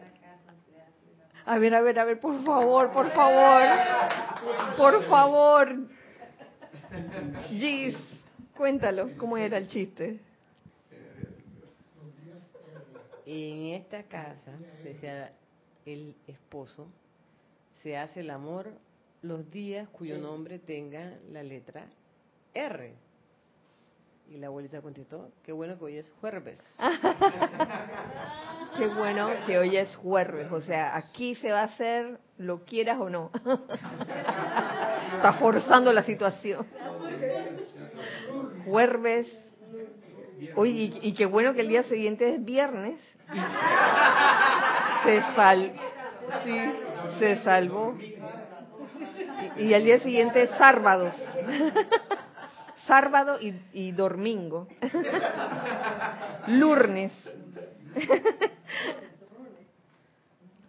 a ver, a ver, a ver, por favor, por favor, por favor. Gis, cuéntalo, ¿cómo era el chiste? En esta casa, decía el esposo, se hace el amor los días cuyo nombre tenga la letra R. Y la abuelita contestó, qué bueno que hoy es jueves. qué bueno que hoy es jueves. O sea, aquí se va a hacer lo quieras o no. Está forzando la situación. Jueves. Oye, y, y, qué bueno que el día siguiente es viernes se sal, sí, se salvó. Y, al día siguiente sárvados. Sárbado y, y domingo. Lurnes.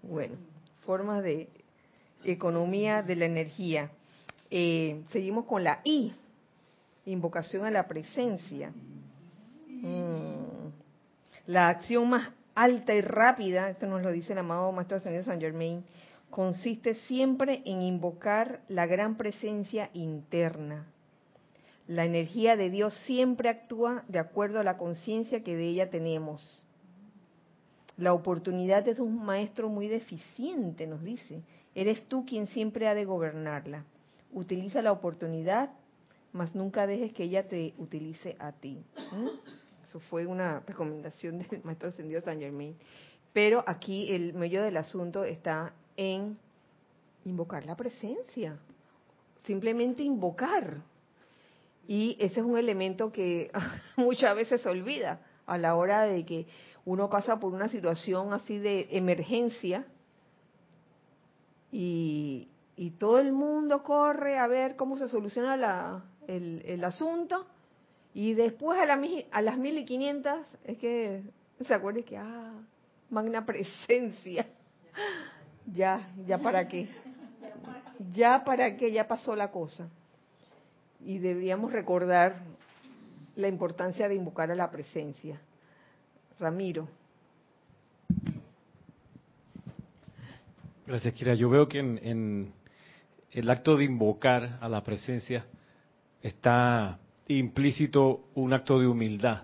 bueno, formas de economía de la energía. Eh, seguimos con la I, invocación a la presencia. Mm. La acción más alta y rápida, esto nos lo dice el amado Maestro Ascendido San Germain, consiste siempre en invocar la gran presencia interna. La energía de Dios siempre actúa de acuerdo a la conciencia que de ella tenemos. La oportunidad es un maestro muy deficiente, nos dice. Eres tú quien siempre ha de gobernarla. Utiliza la oportunidad, mas nunca dejes que ella te utilice a ti. Eso fue una recomendación del maestro ascendido San Germain. Pero aquí el medio del asunto está en invocar la presencia. Simplemente invocar. Y ese es un elemento que muchas veces se olvida a la hora de que uno pasa por una situación así de emergencia y, todo el mundo corre a ver cómo se soluciona la, el asunto y después a, la, a las 1500 es que se acuerde que, ah, magna presencia. Ya, ya para qué. Ya para qué, ya pasó la cosa. Y deberíamos recordar la importancia de invocar a la presencia. Ramiro. Gracias, Kira. Yo veo que en, en el acto de invocar a la presencia está implícito un acto de humildad,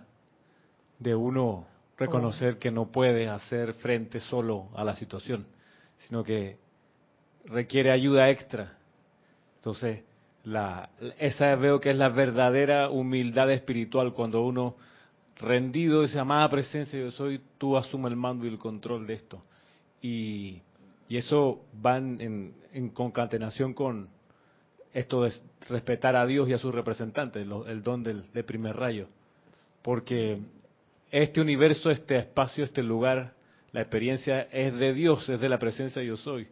de uno reconocer que no puede hacer frente solo a la situación, sino que requiere ayuda extra. Entonces, la, esa veo que es la verdadera humildad espiritual cuando uno rendido esa amada presencia yo soy, tú asume el mando y el control de esto. Y, eso va en, concatenación con esto de respetar a Dios y a sus representantes, el don del, primer rayo. Porque este universo, este espacio, este lugar, la experiencia es de Dios, es de la presencia yo soy.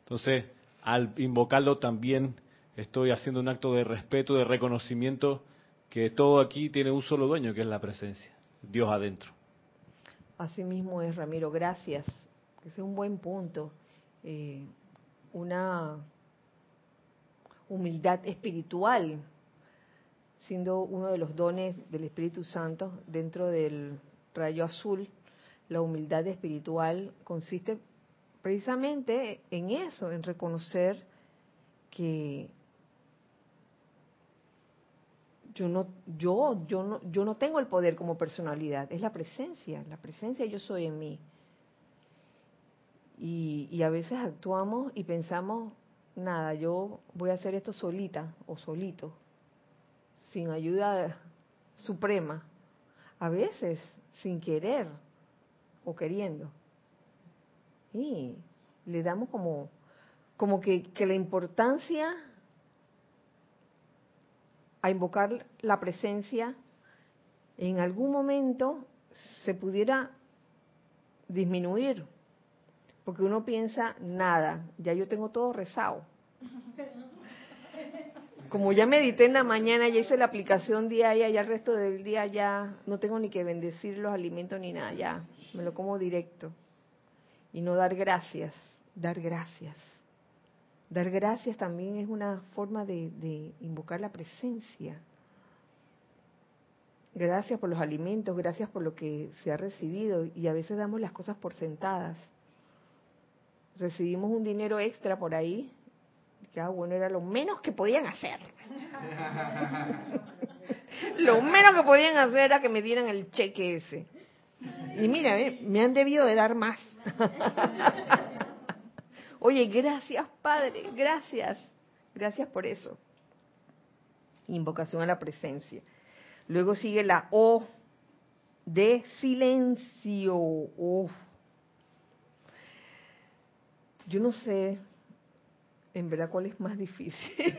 Entonces, al invocarlo también estoy haciendo un acto de respeto, de reconocimiento que todo aquí tiene un solo dueño, que es la presencia, Dios adentro. Así mismo es, Ramiro, gracias. Es un buen punto. Eh, una humildad espiritual, siendo uno de los dones del Espíritu Santo dentro del rayo azul, la humildad espiritual consiste precisamente en eso, en reconocer que yo no, yo, yo no, yo no tengo el poder como personalidad, es la presencia, la presencia yo soy en mí. Y, y a veces actuamos y pensamos, nada, yo voy a hacer esto solita o solito, sin ayuda suprema, a veces sin querer o queriendo. Y le damos como, como que, que la importancia a invocar la presencia, en algún momento se pudiera disminuir, porque uno piensa, nada, ya yo tengo todo rezado. Como ya medité en la mañana, ya hice la aplicación diaria, ya el resto del día ya no tengo ni que bendecir los alimentos ni nada, ya me lo como directo. Y no dar gracias, dar gracias. Dar gracias también es una forma de, invocar la presencia. Gracias por los alimentos, gracias por lo que se ha recibido y a veces damos las cosas por sentadas. Recibimos un dinero extra por ahí, que ah, bueno, era lo menos que podían hacer. lo menos que podían hacer era que me dieran el cheque ese. Y mira, eh, me han debido de dar más. Oye, gracias Padre, gracias. Gracias por eso. Invocación a la presencia. Luego sigue la O de silencio. Yo no sé, en verdad, cuál es más difícil.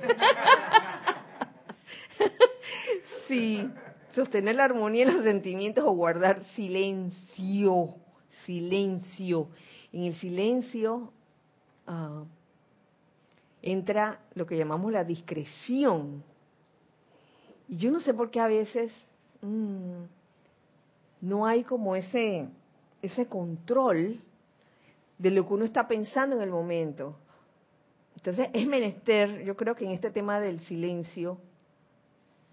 sí, sostener la armonía en los sentimientos o guardar silencio. Silencio. En el silencio Ah, entra lo que llamamos la discreción. Y yo no sé por qué a veces mm, no hay como ese, ese control de lo que uno está pensando en el momento. Entonces es menester, yo creo que en este tema del silencio,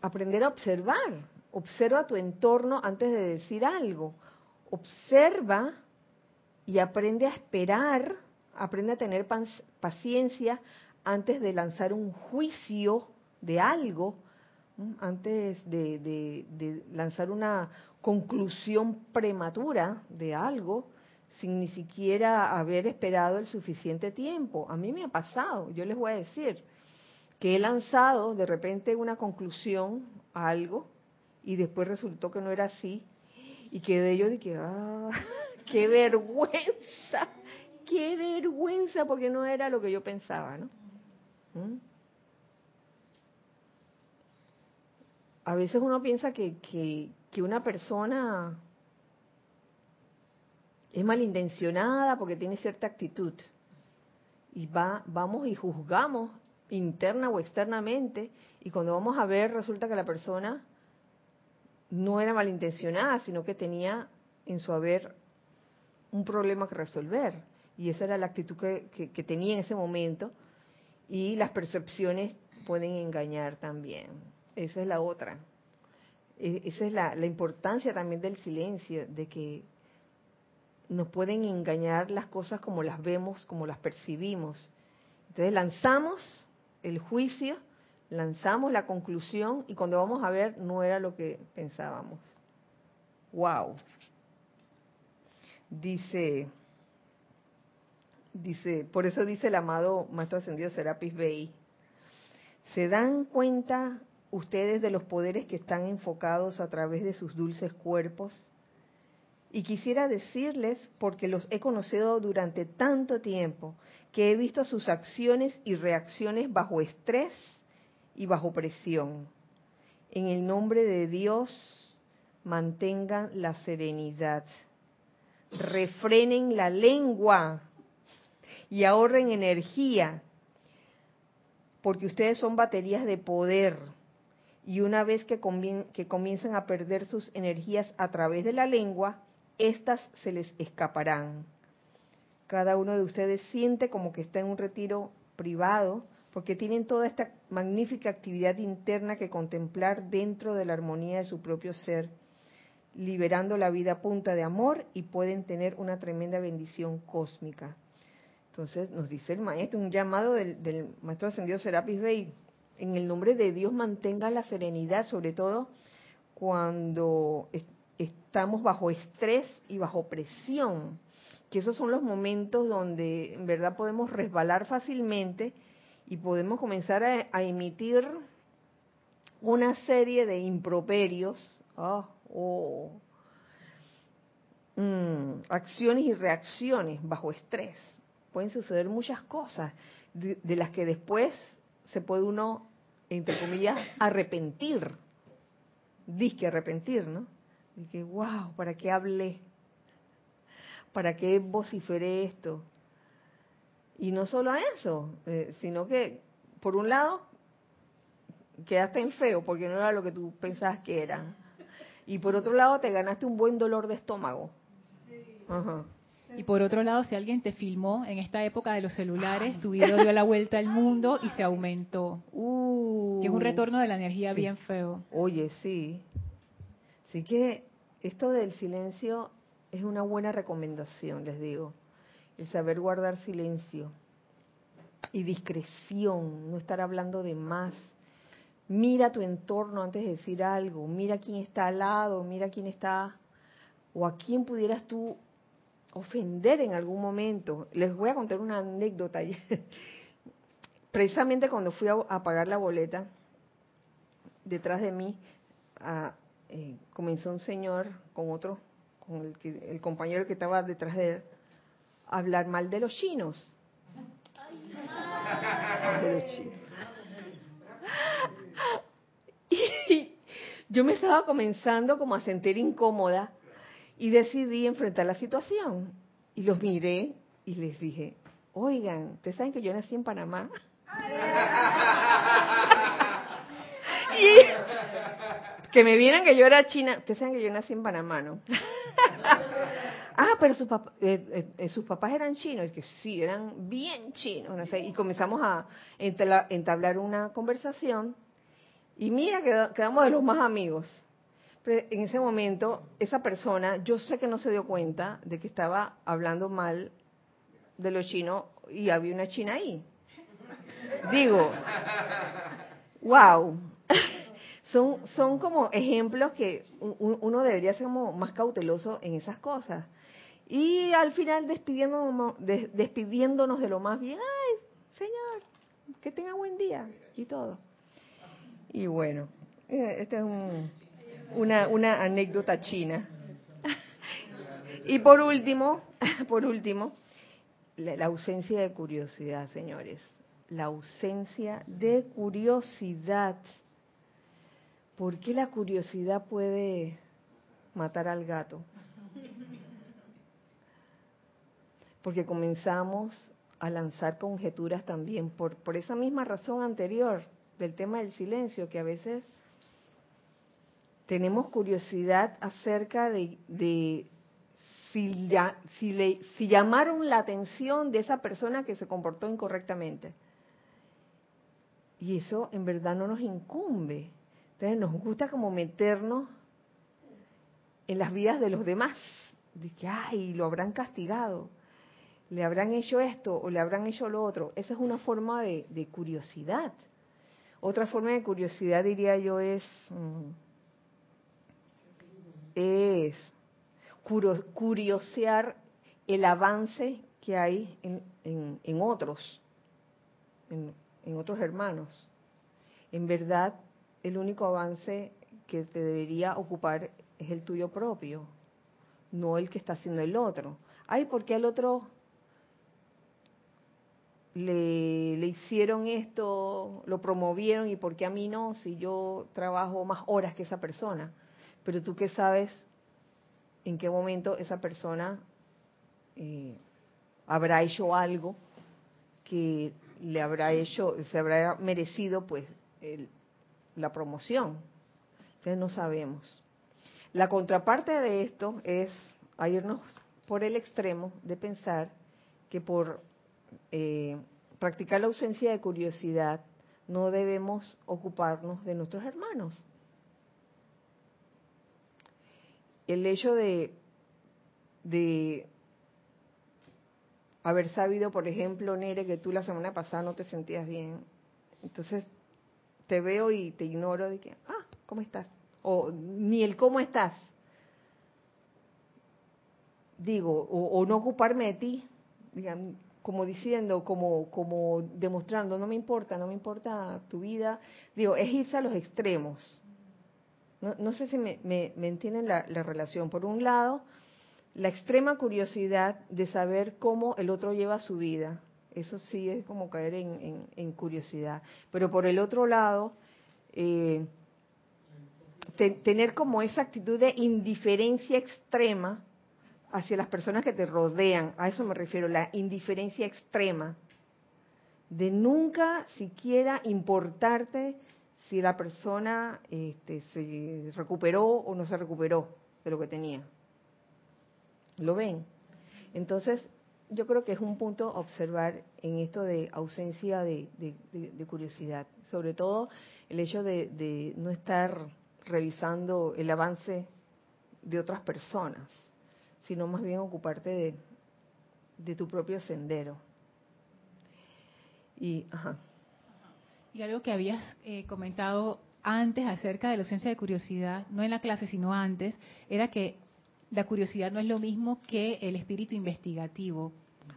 aprender a observar. Observa tu entorno antes de decir algo. Observa y aprende a esperar aprende a tener paciencia antes de lanzar un juicio de algo, antes de, lanzar una conclusión prematura de algo, sin ni siquiera haber esperado el suficiente tiempo. A mí me ha pasado, yo les voy a decir, que he lanzado de repente una conclusión a algo y después resultó que no era así y quedé yo de que, ah, qué vergüenza, qué vergüenza porque no era lo que yo pensaba, ¿no? ¿Mm? A veces uno piensa que, que, una persona es malintencionada porque tiene cierta actitud. Y va, vamos y juzgamos interna o externamente, y cuando vamos a ver resulta que la persona no era malintencionada, sino que tenía en su haber un problema que resolver y esa era la actitud que, tenía en ese momento, y las percepciones pueden engañar también. Esa es la otra. E, esa es la, la importancia también del silencio, de que nos pueden engañar las cosas como las vemos, como las percibimos. Entonces lanzamos el juicio, lanzamos la conclusión y cuando vamos a ver no era lo que pensábamos. Wow. Dice, dice, por eso dice el amado Maestro Ascendido Serapis Bey, ¿se dan cuenta ustedes de los poderes que están enfocados a través de sus dulces cuerpos? Y quisiera decirles, porque los he conocido durante tanto tiempo, que he visto sus acciones y reacciones bajo estrés y bajo presión. En el nombre de Dios, mantengan la serenidad. Refrenen la lengua y ahorren energía, porque ustedes son baterías de poder. Y una vez que, que comienzan a perder sus energías a través de la lengua, estas se les escaparán. Cada uno de ustedes siente como que está en un retiro privado, porque tienen toda esta magnífica actividad interna que contemplar dentro de la armonía de su propio ser, liberando la vida a punta de amor y pueden tener una tremenda bendición cósmica. Entonces nos dice el maestro, un llamado del, maestro ascendido Serapis Bey, en el nombre de Dios mantenga la serenidad, sobre todo cuando estamos bajo estrés y bajo presión, que esos son los momentos donde en verdad podemos resbalar fácilmente y podemos comenzar a, emitir una serie de improperios, ah, mm, acciones y reacciones bajo estrés. Pueden suceder muchas cosas de, de las que después se puede uno, entre comillas, arrepentir. Disque arrepentir, ¿no? Y que, wow, ¿para qué hablé? ¿Para qué vociferé esto? Y no solo a eso, eh, sino que, por un lado, quedaste en feo porque no era lo que tú pensabas que era. Y por otro lado, te ganaste un buen dolor de estómago. Y por otro lado, si alguien te filmó en esta época de los celulares, tu video dio la vuelta al mundo y se aumentó. Uh, que es un retorno de la energía bien feo. Oye, sí. Así que esto del silencio es una buena recomendación, les digo. El saber guardar silencio y discreción, no estar hablando de más. Mira tu entorno antes de decir algo, mira quién está al lado, mira quién está o a quién pudieras tú ofender en algún momento. Les voy a contar una anécdota. Precisamente cuando fui a, pagar la boleta, detrás de mí a, eh, comenzó un señor con otro, con el, que, el compañero que estaba detrás de él, a hablar mal de los chinos. De los chinos. Y yo me estaba comenzando como a sentir incómoda y decidí enfrentar la situación. Y los miré y les dije, oigan, ¿ustedes saben que yo nací en Panamá? y que me vieran que yo era china. Ustedes saben que yo nací en Panamá, ¿no? ah, pero sus, eh, eh, sus papás eran chinos. Es que sí, eran bien chinos. No sé, y comenzamos a entablar una conversación. Y mira, quedamos de los más amigos. Pero en ese momento, esa persona, yo sé que no se dio cuenta de que estaba hablando mal de los chinos y había una china ahí. Digo, wow, son, son como ejemplos que uno debería ser como más cauteloso en esas cosas. Y al final despidiéndonos, despidiéndonos de lo más bien, ay, Señor, que tenga buen día y todo. Y bueno, eh, esta es una, una anécdota china. y por último, por último, la ausencia de curiosidad, señores. La ausencia de curiosidad. ¿Por qué la curiosidad puede matar al gato? Porque comenzamos a lanzar conjeturas también por, por esa misma razón anterior del tema del silencio, que a veces tenemos curiosidad acerca de, de si, si, le, si llamaron la atención de esa persona que se comportó incorrectamente. Y eso en verdad no nos incumbe. Nos gusta como meternos en las vidas de los demás, de que, ay, lo habrán castigado, le habrán hecho esto o le habrán hecho lo otro. Esa es una forma de, curiosidad. Otra forma de curiosidad, diría yo, es, mm, es curiosear el avance que hay en, en, otros, en, en otros hermanos. En verdad, el único avance que te debería ocupar es el tuyo propio, no el que está haciendo el otro. Ay, ¿por qué al otro le, le, hicieron esto, lo promovieron y por qué a mí no, si yo trabajo más horas que esa persona. Pero tú qué sabes en qué momento esa persona eh, habrá hecho algo que le habrá hecho, se habrá merecido pues la promoción. Entonces no sabemos. La contraparte de esto es a irnos por el extremo de pensar que por eh, practicar la ausencia de curiosidad, no debemos ocuparnos de nuestros hermanos. El hecho de, de haber sabido, por ejemplo, Nere, que tú la semana pasada no te sentías bien, entonces te veo y te ignoro de que, ah, ¿cómo estás? O ni el cómo estás. Digo, o, no ocuparme de ti, digan, como diciendo, como, como demostrando, no me importa, no me importa tu vida. Digo, es irse a los extremos. No, sé si me, me, entienden la, relación. Por un lado, la extrema curiosidad de saber cómo el otro lleva su vida. Eso sí es como caer en, curiosidad. Pero por el otro lado, eh, tener como esa actitud de indiferencia extrema hacia las personas que te rodean, a eso me refiero, la indiferencia extrema, de nunca siquiera importarte si la persona este, se recuperó o no se recuperó de lo que tenía. ¿Lo ven? Entonces, yo creo que es un punto observar en esto de ausencia de, curiosidad, sobre todo el hecho de no estar revisando el avance de otras personas sino más bien ocuparte de, tu propio sendero. Y, y algo que habías eh, comentado antes acerca de la ausencia de curiosidad, no en la clase, sino antes, era que la curiosidad no es lo mismo que el espíritu investigativo.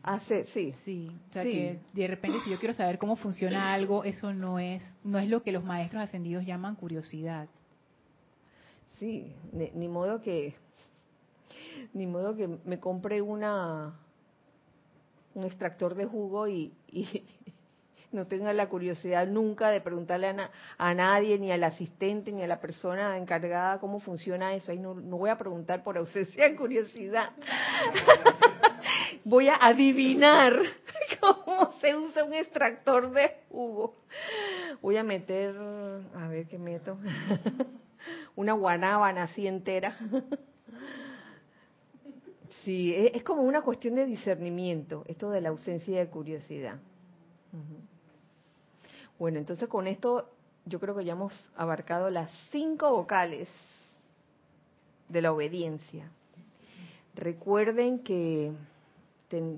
Ah, sí, sí. o sea que de repente si yo quiero saber cómo funciona algo, eso no es, no es lo que los maestros ascendidos llaman curiosidad. Sí, ni modo que ni modo que me compré una un extractor de jugo y, no tenga la curiosidad nunca de preguntarle a, nadie, ni al asistente, ni a la persona encargada cómo funciona eso. Ahí no, no voy a preguntar por ausencia de curiosidad. voy a adivinar cómo se usa un extractor de jugo. Voy a meter, a ver qué meto, una guanábana así entera. Sí, e, es como una cuestión de discernimiento, esto de la ausencia de curiosidad. Bueno, entonces con esto yo creo que ya hemos abarcado las cinco vocales de la obediencia. Recuerden que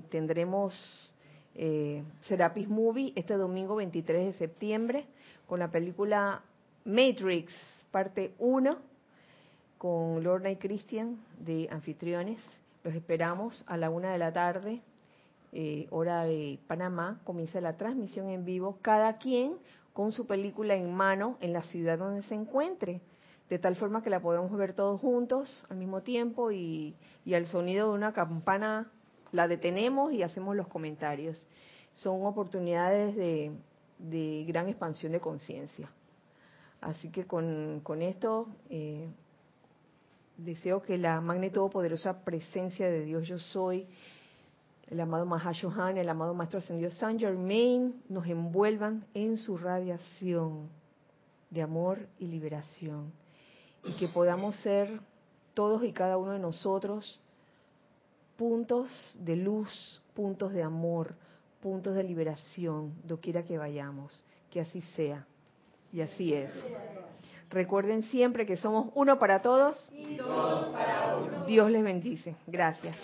tendremos eh, Serapis Movie este domingo 23 de septiembre con la película Matrix, parte 1, con Lorna y Christian de anfitriones. Los esperamos a la una de la tarde, eh, hora de Panamá. Comienza la transmisión en vivo, cada quien con su película en mano en la ciudad donde se encuentre, de tal forma que la podemos ver todos juntos al mismo tiempo y, al sonido de una campana la detenemos y hacemos los comentarios. Son oportunidades de, gran expansión de conciencia. Así que con, esto eh, deseo que la magna poderosa presencia de Dios yo soy, el amado Mahashohan, el amado Maestro Ascendido Saint Germain, nos envuelvan en su radiación de amor y liberación. Y que podamos ser todos y cada uno de nosotros puntos de luz, puntos de amor, puntos de liberación, doquiera que vayamos. Que así sea. Y así es. Recuerden siempre que somos uno para todos. Y todos para uno. Dios les bendice. Gracias.